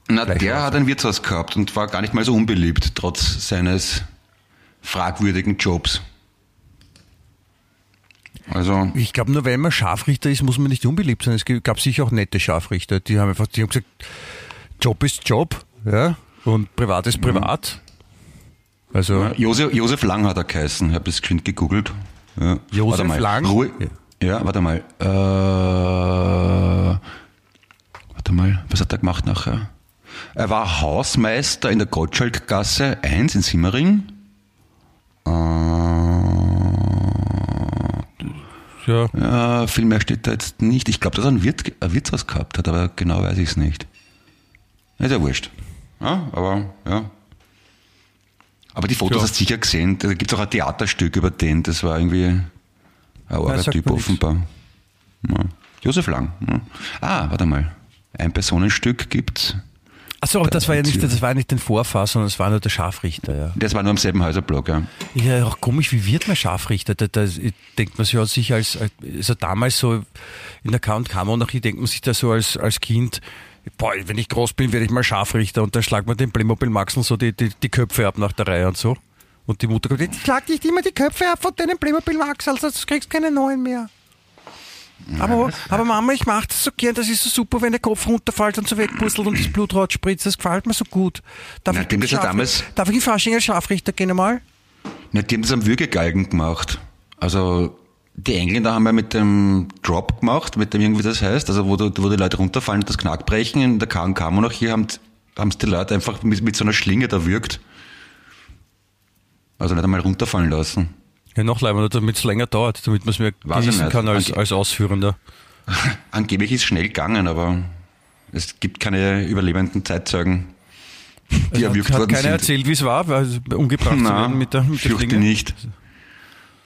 Na, Gleich der raus. hat ein Wirtshaus gehabt und war gar nicht mal so unbeliebt, trotz seines fragwürdigen Jobs. Also, Ich glaube, nur wenn man Scharfrichter ist, muss man nicht unbeliebt sein. Es gab sicher auch nette Scharfrichter, die haben einfach, die haben gesagt, Job ist Job, ja, und privat ist privat. Also, Josef, Josef Lang hat er geheißen, ich habe das geschwind gegoogelt. Ja. Josef mal. Lang? Ruhe. Ja, warte mal. Äh, warte mal, was hat er gemacht nachher? Er war Hausmeister in der Gottschalkgasse 1 in Simmering. Äh, ja, Ja, viel mehr steht da jetzt nicht. Ich glaube, dass er ein, Wirt, ein Wirtshaus gehabt hat, aber genau weiß ich es nicht. Ist ja wurscht. Ja, aber, ja. Aber die Fotos Ja. hast du sicher gesehen. Da gibt es auch ein Theaterstück über den. Das war irgendwie ein arger Typ offenbar. Ja. Josef Lang. Ah, warte mal. Ein Personenstück gibt's. Achso, aber das war ja nicht, das war nicht den Vorfahr, sondern das war nur der Scharfrichter, ja. Das war nur am selben Häuserblock, ja. Ja, auch komisch, wie wird man Scharfrichter? Da, da denkt man sich ja sich als, also damals so in der K&K-Monarchie denkt man sich da so als, als Kind, boah, wenn ich groß bin, werde ich mal Scharfrichter und dann schlagt man den Playmobil Maxen so die, die, die Köpfe ab nach der Reihe und so. Und die Mutter kommt, jetzt schlag nicht immer die Köpfe ab von deinen Playmobil Max, also du kriegst keine neuen mehr. Aber, aber Mama, ich mache das so gern, das ist so super, wenn der Kopf runterfällt und so wegpuzzelt und das Blut rausspritzt, das gefällt mir so gut. Darf, Na, ich, das ja Scharf- damals- darf ich in Fasching als Scharfrichter gehen einmal? Ja, die haben das am Würgegalgen gemacht. Also die Engländer haben ja mit dem Drop gemacht, mit dem irgendwie das heißt, also wo, wo die Leute runterfallen und das Knack brechen. In der K&K-Monarchie haben haben die Leute einfach mit, mit so einer Schlinge da würgt. Also nicht einmal runterfallen lassen. Ja, noch leider, damit es länger dauert, damit man es mir ich genießen kann als, als Ausführender. Angeblich ist es schnell gegangen, aber es gibt keine überlebenden Zeitzeugen, die erwürgt Also Hat worden keiner sind. erzählt, wie es war, weil umgebracht zu Na, werden mit der, mit der fürchte Schlinge? nicht.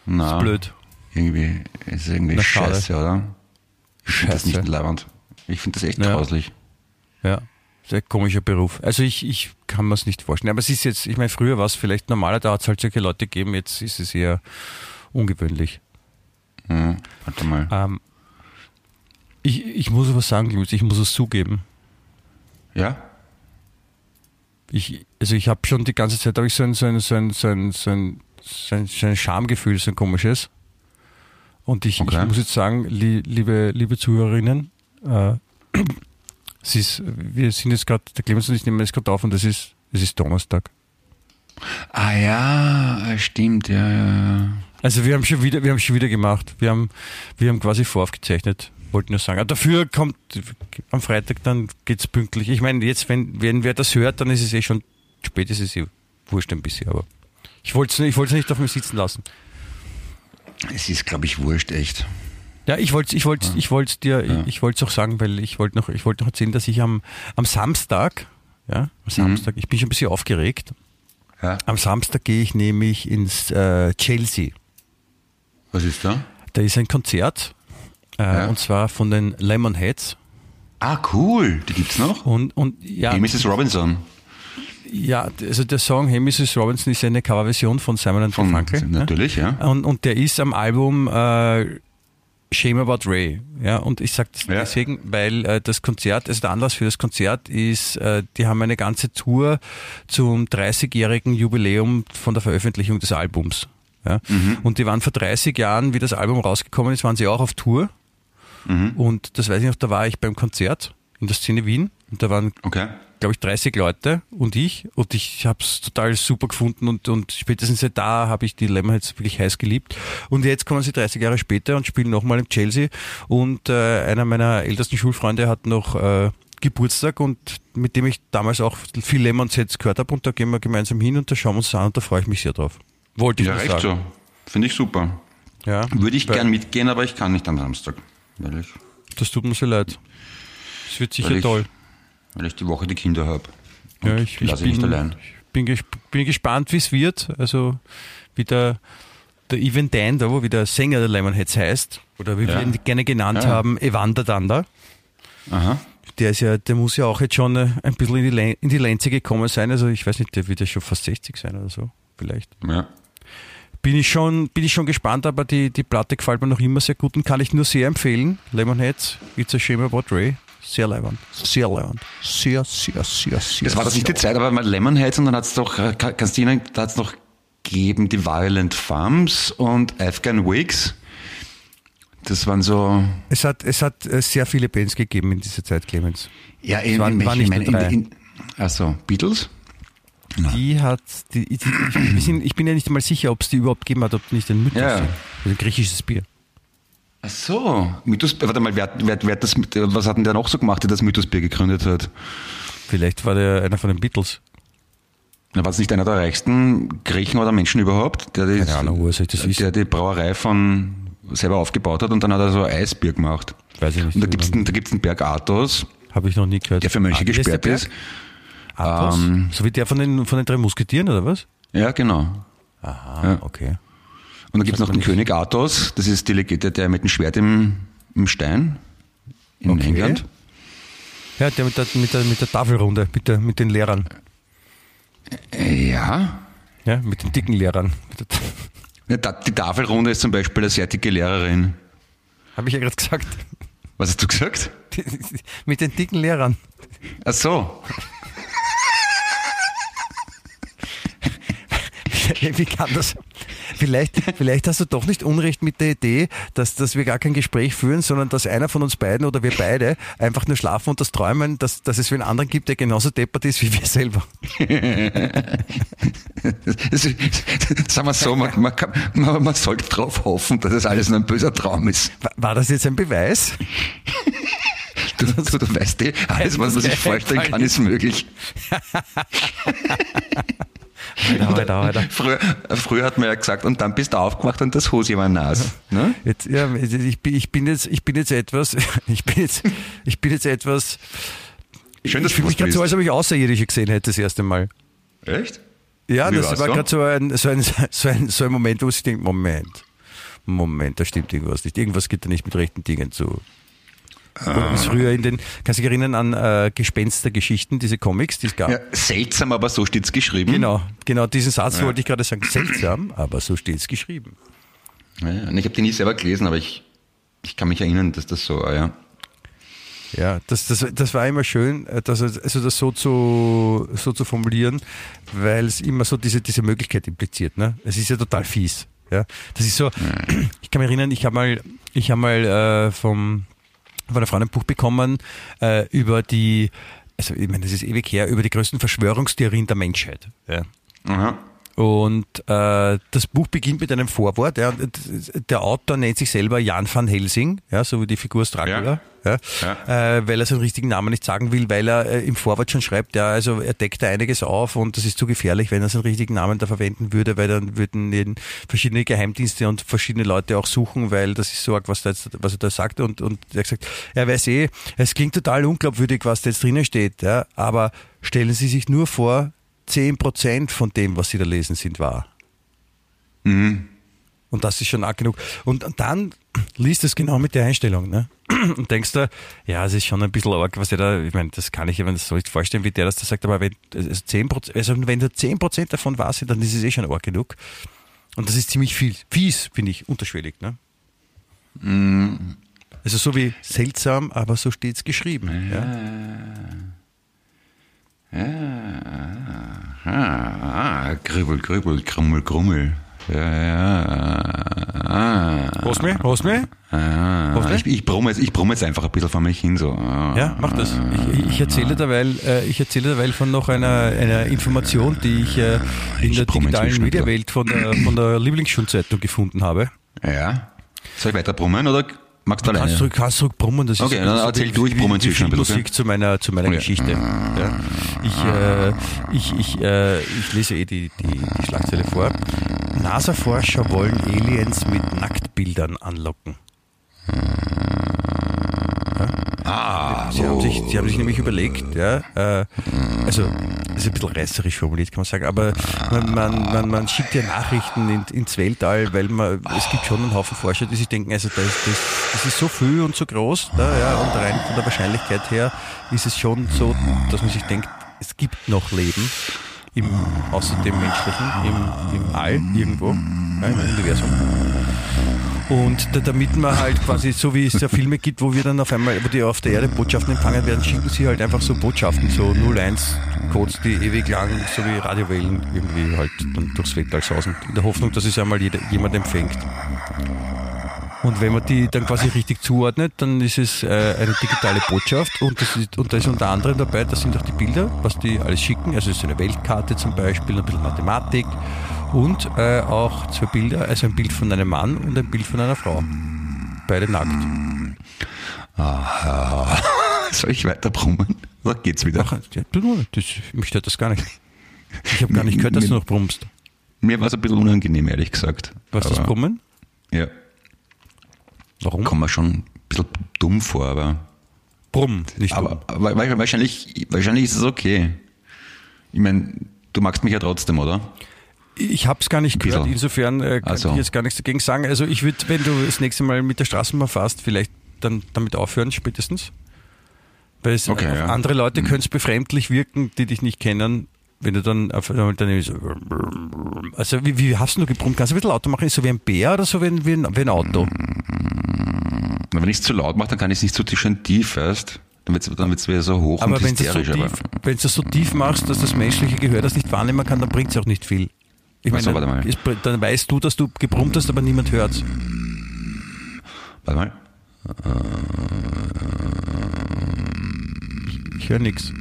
Na, Blöd. Irgendwie ist irgendwie Na, schade. scheiße, oder? Ich finde das Scheiße. nicht leibend. Ich finde das echt Ja. grauslich. Ja, sehr komischer Beruf. Also ich, ich kann mir es nicht vorstellen. Aber es ist jetzt, ich meine, früher war es vielleicht normaler, da hat es halt solche Leute gegeben, jetzt ist es eher ungewöhnlich. Hm, warte mal. Ähm, ich, ich muss aber sagen, ich muss es zugeben. Ja? Ich, also ich habe schon die ganze Zeit, habe ich so ein, so ein, so ein, so ein, so ein, so ein, so ein Schamgefühl, so ein komisches. Und ich, Okay. ich muss jetzt sagen, li, liebe, liebe Zuhörerinnen, äh, es ist, wir sind jetzt gerade, der Clemens und ich nehmen jetzt gerade auf und es ist, es ist Donnerstag. Ah ja, stimmt, ja, ja. ja. Also wir haben schon wieder, wir haben schon wieder gemacht. Wir haben, wir haben quasi voraufgezeichnet. Wollten nur sagen. Aber dafür kommt am Freitag dann geht's pünktlich. Ich meine, jetzt, wenn, wenn wer das hört, dann ist es eh schon spät, ist es eh wurscht ein bisschen, aber ich wollte es ich wollt's nicht auf mir sitzen lassen. Es ist, glaube ich, wurscht, echt. Ja, ich wollte ich wollte ich wollte dir ich wollte es auch sagen, weil ich wollte noch ich wollte noch erzählen, dass ich am am Samstag, ja, am Samstag, ich bin schon ein bisschen aufgeregt. Ja. Am Samstag gehe ich nämlich ins äh, Chelsea. Was ist da? Da ist ein Konzert äh, Ja. und zwar von den Lemonheads Ah, cool. Die gibt's noch? und und ja, Hey, Mrs. Robinson. ja, also der Song Hey Mrs. Robinson ist ja eine Coverversion von Simon and Von, Garfunkel. ne? natürlich, ja. Und, und der ist am Album äh, Shame About Ray. Ja, und ich sage das Ja. deswegen, weil äh, das Konzert, also der Anlass für das Konzert ist, äh, die haben eine ganze Tour zum 30-jährigen Jubiläum von der Veröffentlichung des Albums. Ja? Mhm. Und die waren vor 30 Jahren, wie das Album rausgekommen ist, waren sie auch auf Tour. Mhm. Und das weiß ich noch, da war ich beim Konzert in der Szene Wien und da waren Okay. Glaube ich, 30 Leute und ich. Und ich habe es total super gefunden und, und spätestens seit da habe ich die Lemonheads wirklich heiß geliebt. Und jetzt kommen sie 30 Jahre später und spielen nochmal im Chelsea. Und äh, einer meiner ältesten Schulfreunde hat noch äh, Geburtstag und mit dem ich damals auch viel Lemons Heads gehört habe. Und da gehen wir gemeinsam hin und da schauen wir uns an und da freue ich mich sehr drauf. Wollte ich Ja, sagen. so. Finde ich super. Ja, Würde ich gern mitgehen, aber ich kann nicht am Samstag. Weil ich, Das tut mir sehr leid. Es wird sicher toll. Weil ich die Woche die Kinder habe. Ja, ich, ich, bin, nicht allein. bin, ges bin gespannt, wie es wird. Also wie der, der Evan Dander, wie der Sänger der Lemonheads heißt, oder wie Ja. wir ihn gerne genannt Ja. haben, Evander Dander. Aha. Der ist ja, der muss ja auch jetzt schon äh, ein bisschen in die, Len- in die Lenze gekommen sein. Also ich weiß nicht, der wird ja schon fast 60 sein oder so, vielleicht. Ja. Bin ich schon, bin ich schon gespannt, aber die, die Platte gefällt mir noch immer sehr gut und kann ich nur sehr empfehlen. Lemonheads, It's a Shame About Ray. Sehr leibend. Sehr leibend. Sehr, sehr, sehr, sehr. Das war das nicht die Zeit, aber mal Lemonheads und dann hat's doch, äh, Ka- kannst du erinnern, da hat's noch gegeben die Violent Femmes und Afghan Wigs. Das waren so, Es hat, es hat äh, sehr viele Bands gegeben in dieser Zeit, Clemens. ja, Es waren- waren nicht nur drei. also Beatles? Die hat, die, die, ich, sind, ich bin ja nicht mal sicher, ob es die überhaupt gegeben hat, ob die nicht ein Mythos Ja. sind. Also ein griechisches Bier. Ach so, Mythos, warte mal, wer, wer, wer das, was hat denn der noch so gemacht, der das Mythosbier gegründet hat? Vielleicht war der einer von den Beatles. War es nicht einer der reichsten Griechen oder Menschen überhaupt, der die, Keine Ahnung, woher soll ich das der die Brauerei von selber aufgebaut hat und dann hat er so Eisbier gemacht. Weiß ich nicht. Und da gibt's einen, da gibt's einen Berg Athos, Habe ich noch nie gehört. der für Mönche Ah, gesperrt Berg? ist. Athos? Ähm, so wie der von den, von den drei Musketieren, oder was? Ja, genau. Aha, Ja. okay. Und dann gibt's noch Sagt den man König Athos, das ist der, der, der mit dem Schwert im, im Stein in Okay. England. Ja, der mit der, mit der, mit der Tafelrunde, mit, der, mit den Lehrern. Äh, Ja. Ja, mit den dicken Lehrern. Ja, Die Tafelrunde ist zum Beispiel eine sehr dicke Lehrerin. Habe ich ja gerade gesagt. Was hast du gesagt? mit den dicken Lehrern. Ach so. wie kann das, Vielleicht, vielleicht hast du doch nicht Unrecht mit der Idee, dass, dass wir gar kein Gespräch führen, sondern dass einer von uns beiden oder wir beide einfach nur schlafen und das träumen, dass, dass es für einen anderen gibt, der genauso deppert ist wie wir selber. Das Sagen wir so, man, man, kann, man, man sollte darauf hoffen, dass es alles nur ein böser Traum ist. War- War das jetzt ein Beweis? Du, du, du weißt eh, alles, was man sich vorstellen kann, ist möglich. Alter, Alter. Früher, früher hat man ja gesagt, und dann bist du aufgewacht und das Hose war nass. Ne? Jetzt, ja, ich, bin- ich bin jetzt, ich bin jetzt etwas, ich bin jetzt, ich bin jetzt etwas, Schön, dass ich fühle mich gerade so, als ob ich Außerirdische gesehen hätte das erste Mal. Echt? Ja, Wie das war gerade so ein, so, ein, so, ein, so ein Moment, wo ich denke, Moment, Moment, da stimmt irgendwas nicht. Irgendwas geht da nicht mit rechten Dingen zu. Ah. Das früher in den, kannst du dich erinnern an äh, Gespenstergeschichten, diese Comics, die es gab? Ja, seltsam, aber so steht's geschrieben. Genau, genau diesen Satz wollte ich gerade sagen. Seltsam, aber so steht es geschrieben. Ja, ja. Und ich habe die nie selber gelesen, aber ich, ich kann mich erinnern, dass das so war, ja. Ja, das, das, das war immer schön, äh, dass, es- also das so zu, so zu formulieren, weil es immer so diese, diese Möglichkeit impliziert. Ne? Es ist ja total fies. Ja? Das ist so, ich kann mich erinnern, ich habe mal, ich habe mal äh, vom, von einer Frau ein Buch bekommen äh, über die, also ich meine, das ist ewig her, über die größten Verschwörungstheorien der Menschheit. Ja? Aha. Und äh, das Buch beginnt mit einem Vorwort. Ja. Der Autor nennt sich selber Jan van Helsing, ja, so wie die Figur Dracula, ja. Äh, weil er seinen richtigen Namen nicht sagen will, weil er äh, im Vorwort schon schreibt, ja, also er deckt da einiges auf und das ist zu gefährlich, wenn er seinen richtigen Namen da verwenden würde, weil dann würden ihn verschiedene Geheimdienste und verschiedene Leute auch suchen, weil das ist so arg, was, da jetzt, was er da sagt. Und, und er hat gesagt, er weiß eh, es klingt total unglaubwürdig, was da jetzt drinnen steht, ja, aber stellen Sie sich nur vor, 10% von dem, was Sie da lesen, sind wahr. Mhm. Und das ist schon arg genug. Und dann liest es genau mit der Einstellung, ne? Und denkst du, ja, es ist schon ein bisschen arg, was der da, ich meine, das kann ich mir so nicht vorstellen, wie der das da sagt, aber wenn, also 10%, also wenn nur 10% davon wahr sind, dann ist es eh schon arg genug. Und das ist ziemlich viel, fies, finde ich, unterschwellig, ne? Also so wie seltsam, aber so steht's geschrieben. Ja. Ah, grübel, grübel, grummel, grummel. Ja, ja. Ah, du mich? ah. Hoffentlich? Ich, ich, brumme jetzt, ich brumme jetzt einfach ein bisschen vor mich hin. So. Ah. Ja, mach das. Ich, ich erzähle derweil, äh, ich erzähle derweil von noch einer, einer Information, die ich äh, in Ich der digitalen. Mediawelt von der, von der Lieblingsschulzeitung gefunden habe. ja. Soll ich weiter brummen oder magst du alleine? Kannst du, kannst du brummen, das ist Okay, dann so erzähl wie- du, ich wie- brumme wie inzwischen ein bisschen, Musik zu meiner, zu meiner Okay. Geschichte. Ja. Ich, äh, ich, ich, äh, ich lese eh die, die, die Schlagzeile vor. NASA-Forscher wollen Aliens mit Nacktbildern anlocken. Ah, Sie haben, sich, sie haben sich nämlich überlegt, ja, äh, also ist ein bisschen reißerisch formuliert, kann man sagen, aber man, man, man, man schickt ja Nachrichten in, ins Weltall, weil man, es gibt schon einen Haufen Forscher, die sich denken, also das, das, das ist so viel und so groß, da, ja, und rein von der Wahrscheinlichkeit her ist es schon so, dass man sich denkt, es gibt noch Leben im, außer dem menschlichen, im, im All, irgendwo, ja, im Universum. Und da, damit man halt quasi, so wie es ja Filme gibt, wo wir dann auf einmal, wo die auf der Erde Botschaften empfangen werden, schicken sie halt einfach so Botschaften, so 01-Codes, die ewig lang, so wie Radiowellen irgendwie halt dann durchs Weltall sausen, in der Hoffnung, dass es einmal jeder, jemand empfängt. Und wenn man die dann quasi richtig zuordnet, dann ist es äh, eine digitale Botschaft und, das ist, und da ist unter anderem dabei, das sind auch die Bilder, was die alles schicken. Also es ist eine Weltkarte zum Beispiel, ein bisschen Mathematik und äh, auch zwei Bilder, also ein Bild von einem Mann und ein Bild von einer Frau. Beide nackt. Aha. Soll ich weiter brummen? Oder geht's wieder? Ach, das, mich stört das gar nicht. Ich habe gar nicht gehört, dass du noch brummst. Mir war es ein bisschen unangenehm, ehrlich gesagt. Was das Brummen? Ja, Warum? kommt mir schon ein bisschen dumm vor, aber, Brumm, nicht aber, aber wa- wahrscheinlich, wahrscheinlich ist es okay. Ich meine, du magst mich ja trotzdem, oder? Ich habe es gar nicht gehört, insofern äh, kann Also. ich jetzt gar nichts dagegen sagen. Also ich würde, wenn du das nächste Mal mit der Straßenbahn fährst, vielleicht dann damit aufhören spätestens. Weil es Okay, ja. Mhm. andere Leute können es befremdlich wirken, die dich nicht kennen, wenn du dann auf dann so also wie, wie hast du gebrummt? Kannst du ein bisschen lauter machen? Ist so wie ein Bär oder so wie ein, wie ein, wie ein Auto? Na, Wenn ich es zu laut mache, dann kann ich es nicht so schön tief, weißt Dann wird es dann wird's wieder so hoch Aber und wenn du so hysterisch. tief, wenn du so tief machst, dass das menschliche Gehör das nicht wahrnehmen kann, dann bringt es auch nicht viel. Ich meine, warte mal. ist- dann weißt du, dass du gebrummt hast, aber niemand hört. Warte mal. Ich höre nichts.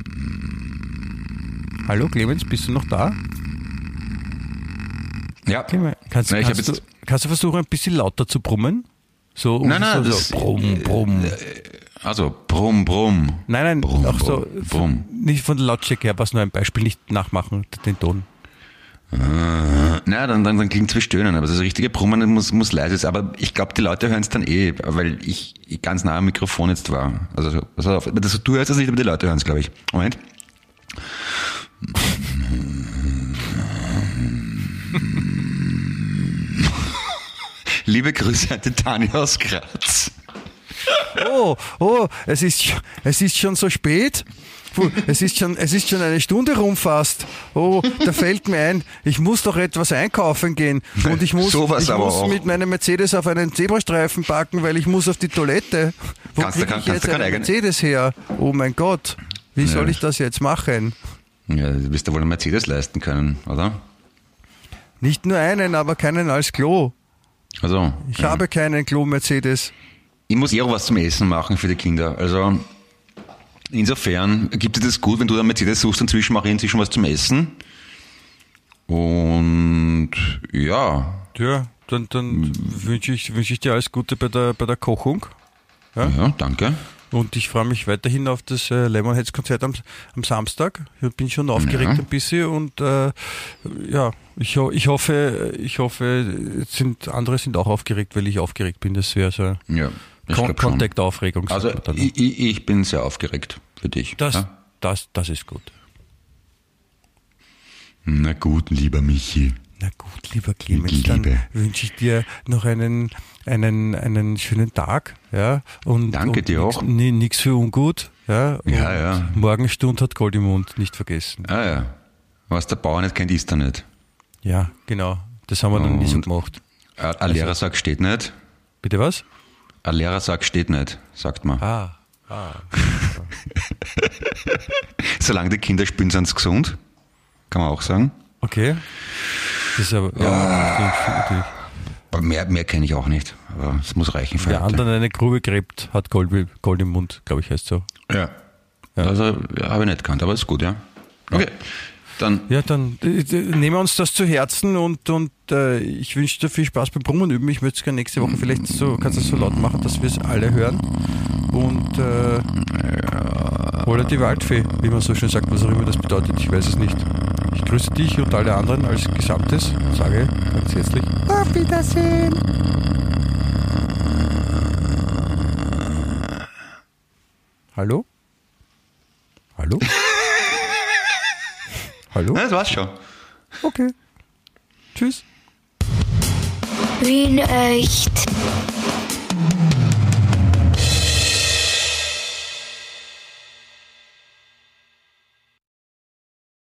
Hallo Clemens, bist du noch da? Ja. Clemens, kannst, hab kannst, du, kannst du versuchen, ein bisschen lauter zu brummen? So, Nein, nein, so, das- so brumm, brumm. Also, brumm, brumm. Nein, nein, Brumm, auch so, brumm, nicht von der Lautstärke her, was nur ein Beispiel, nicht nachmachen, den Ton. Na, dann, dann, dann klingt es wie Stöhnen, aber das richtige Brummen muss, muss leise sein. Aber ich glaube, die Leute hören es dann eh, weil ich ganz nah am Mikrofon jetzt war. Also, pass auf, das, du hörst es nicht, aber die Leute hören es, glaube ich. Moment. Liebe Grüße an die Tanja aus Graz. Oh, oh, es ist, es ist schon so spät. Puh, Es ist schon, es ist schon eine Stunde rum fast. Oh, da fällt mir ein, ich muss doch etwas einkaufen gehen. Und ich muss, Sowas ich muss mit meinem Mercedes auf einen Zebrastreifen parken, weil ich muss auf die Toilette. Wo Kannst du- krieg ich kannst du jetzt einen eigen- Mercedes her? Oh mein Gott. Wie soll ich das jetzt machen? Ja, du wirst ja wohl einen Mercedes leisten können, oder? Nicht nur einen, aber keinen als Klo. Also, Ich ja. habe keinen Klo-Mercedes. Ich muss eh auch was zum Essen machen für die Kinder. Also insofern gibt es das gut, wenn du dann Mercedes suchst, inzwischen mache ich inzwischen was zum Essen. Und ja, Ja, dann, dann wünsche ich, wünsche ich dir alles Gute bei der, bei der Kochung. ja, danke. Und ich freue mich weiterhin auf das äh, Lemonheads-Konzert am, am Samstag. Ich bin schon aufgeregt Ja. ein bisschen und äh, ja, ich, ich hoffe, ich hoffe, sind andere sind auch aufgeregt, weil ich aufgeregt bin. Das wäre so Ja, Kon sagt Also ich, ich, bin sehr aufgeregt für dich. das, ja? das, das ist gut. Na gut, lieber Michi. Na gut, lieber Clemens, dann wünsche ich dir noch einen, einen, einen schönen Tag. Ja, und, Danke und dir nix, auch. Nichts für ungut. Ja, Ja, ja. Morgenstund hat Gold im Mund, nicht vergessen. Ah ja, was der Bauer nicht kennt, isst er nicht. Ja, genau. Das haben wir noch nie so gemacht. Ein Also Lehrer sagt, steht nicht. Bitte was? Ein Lehrer sagt, steht nicht, sagt man. Ah, ah. Solange die Kinder spielen, sind sie gesund. Kann man auch sagen. Okay. Das ist aber, ja, stimmt, natürlich. Mehr, mehr kenne ich auch nicht. Aber es muss reichen für Wer heute. anderen eine Grube gräbt, hat Gold, Gold im Mund, glaube ich, heißt so. Ja. Also ja, habe ich nicht gekannt, aber ist gut, ja. Okay. Dann Ja, dann äh, äh, nehmen wir uns das zu Herzen und, und äh, ich wünsche dir viel Spaß beim Brummen üben. Ich würde es gerne nächste Woche vielleicht so, kannst du das so laut machen, dass wir es alle hören. Und äh, hole die Waldfee, wie man so schön sagt, was auch immer das bedeutet, ich weiß es nicht. Ich grüße dich und alle anderen als Gesamtes und sage ganz herzlich Auf Wiedersehen! Hallo? Hallo? Hallo? Ja, das war's schon. Okay. Tschüss. Wien echt.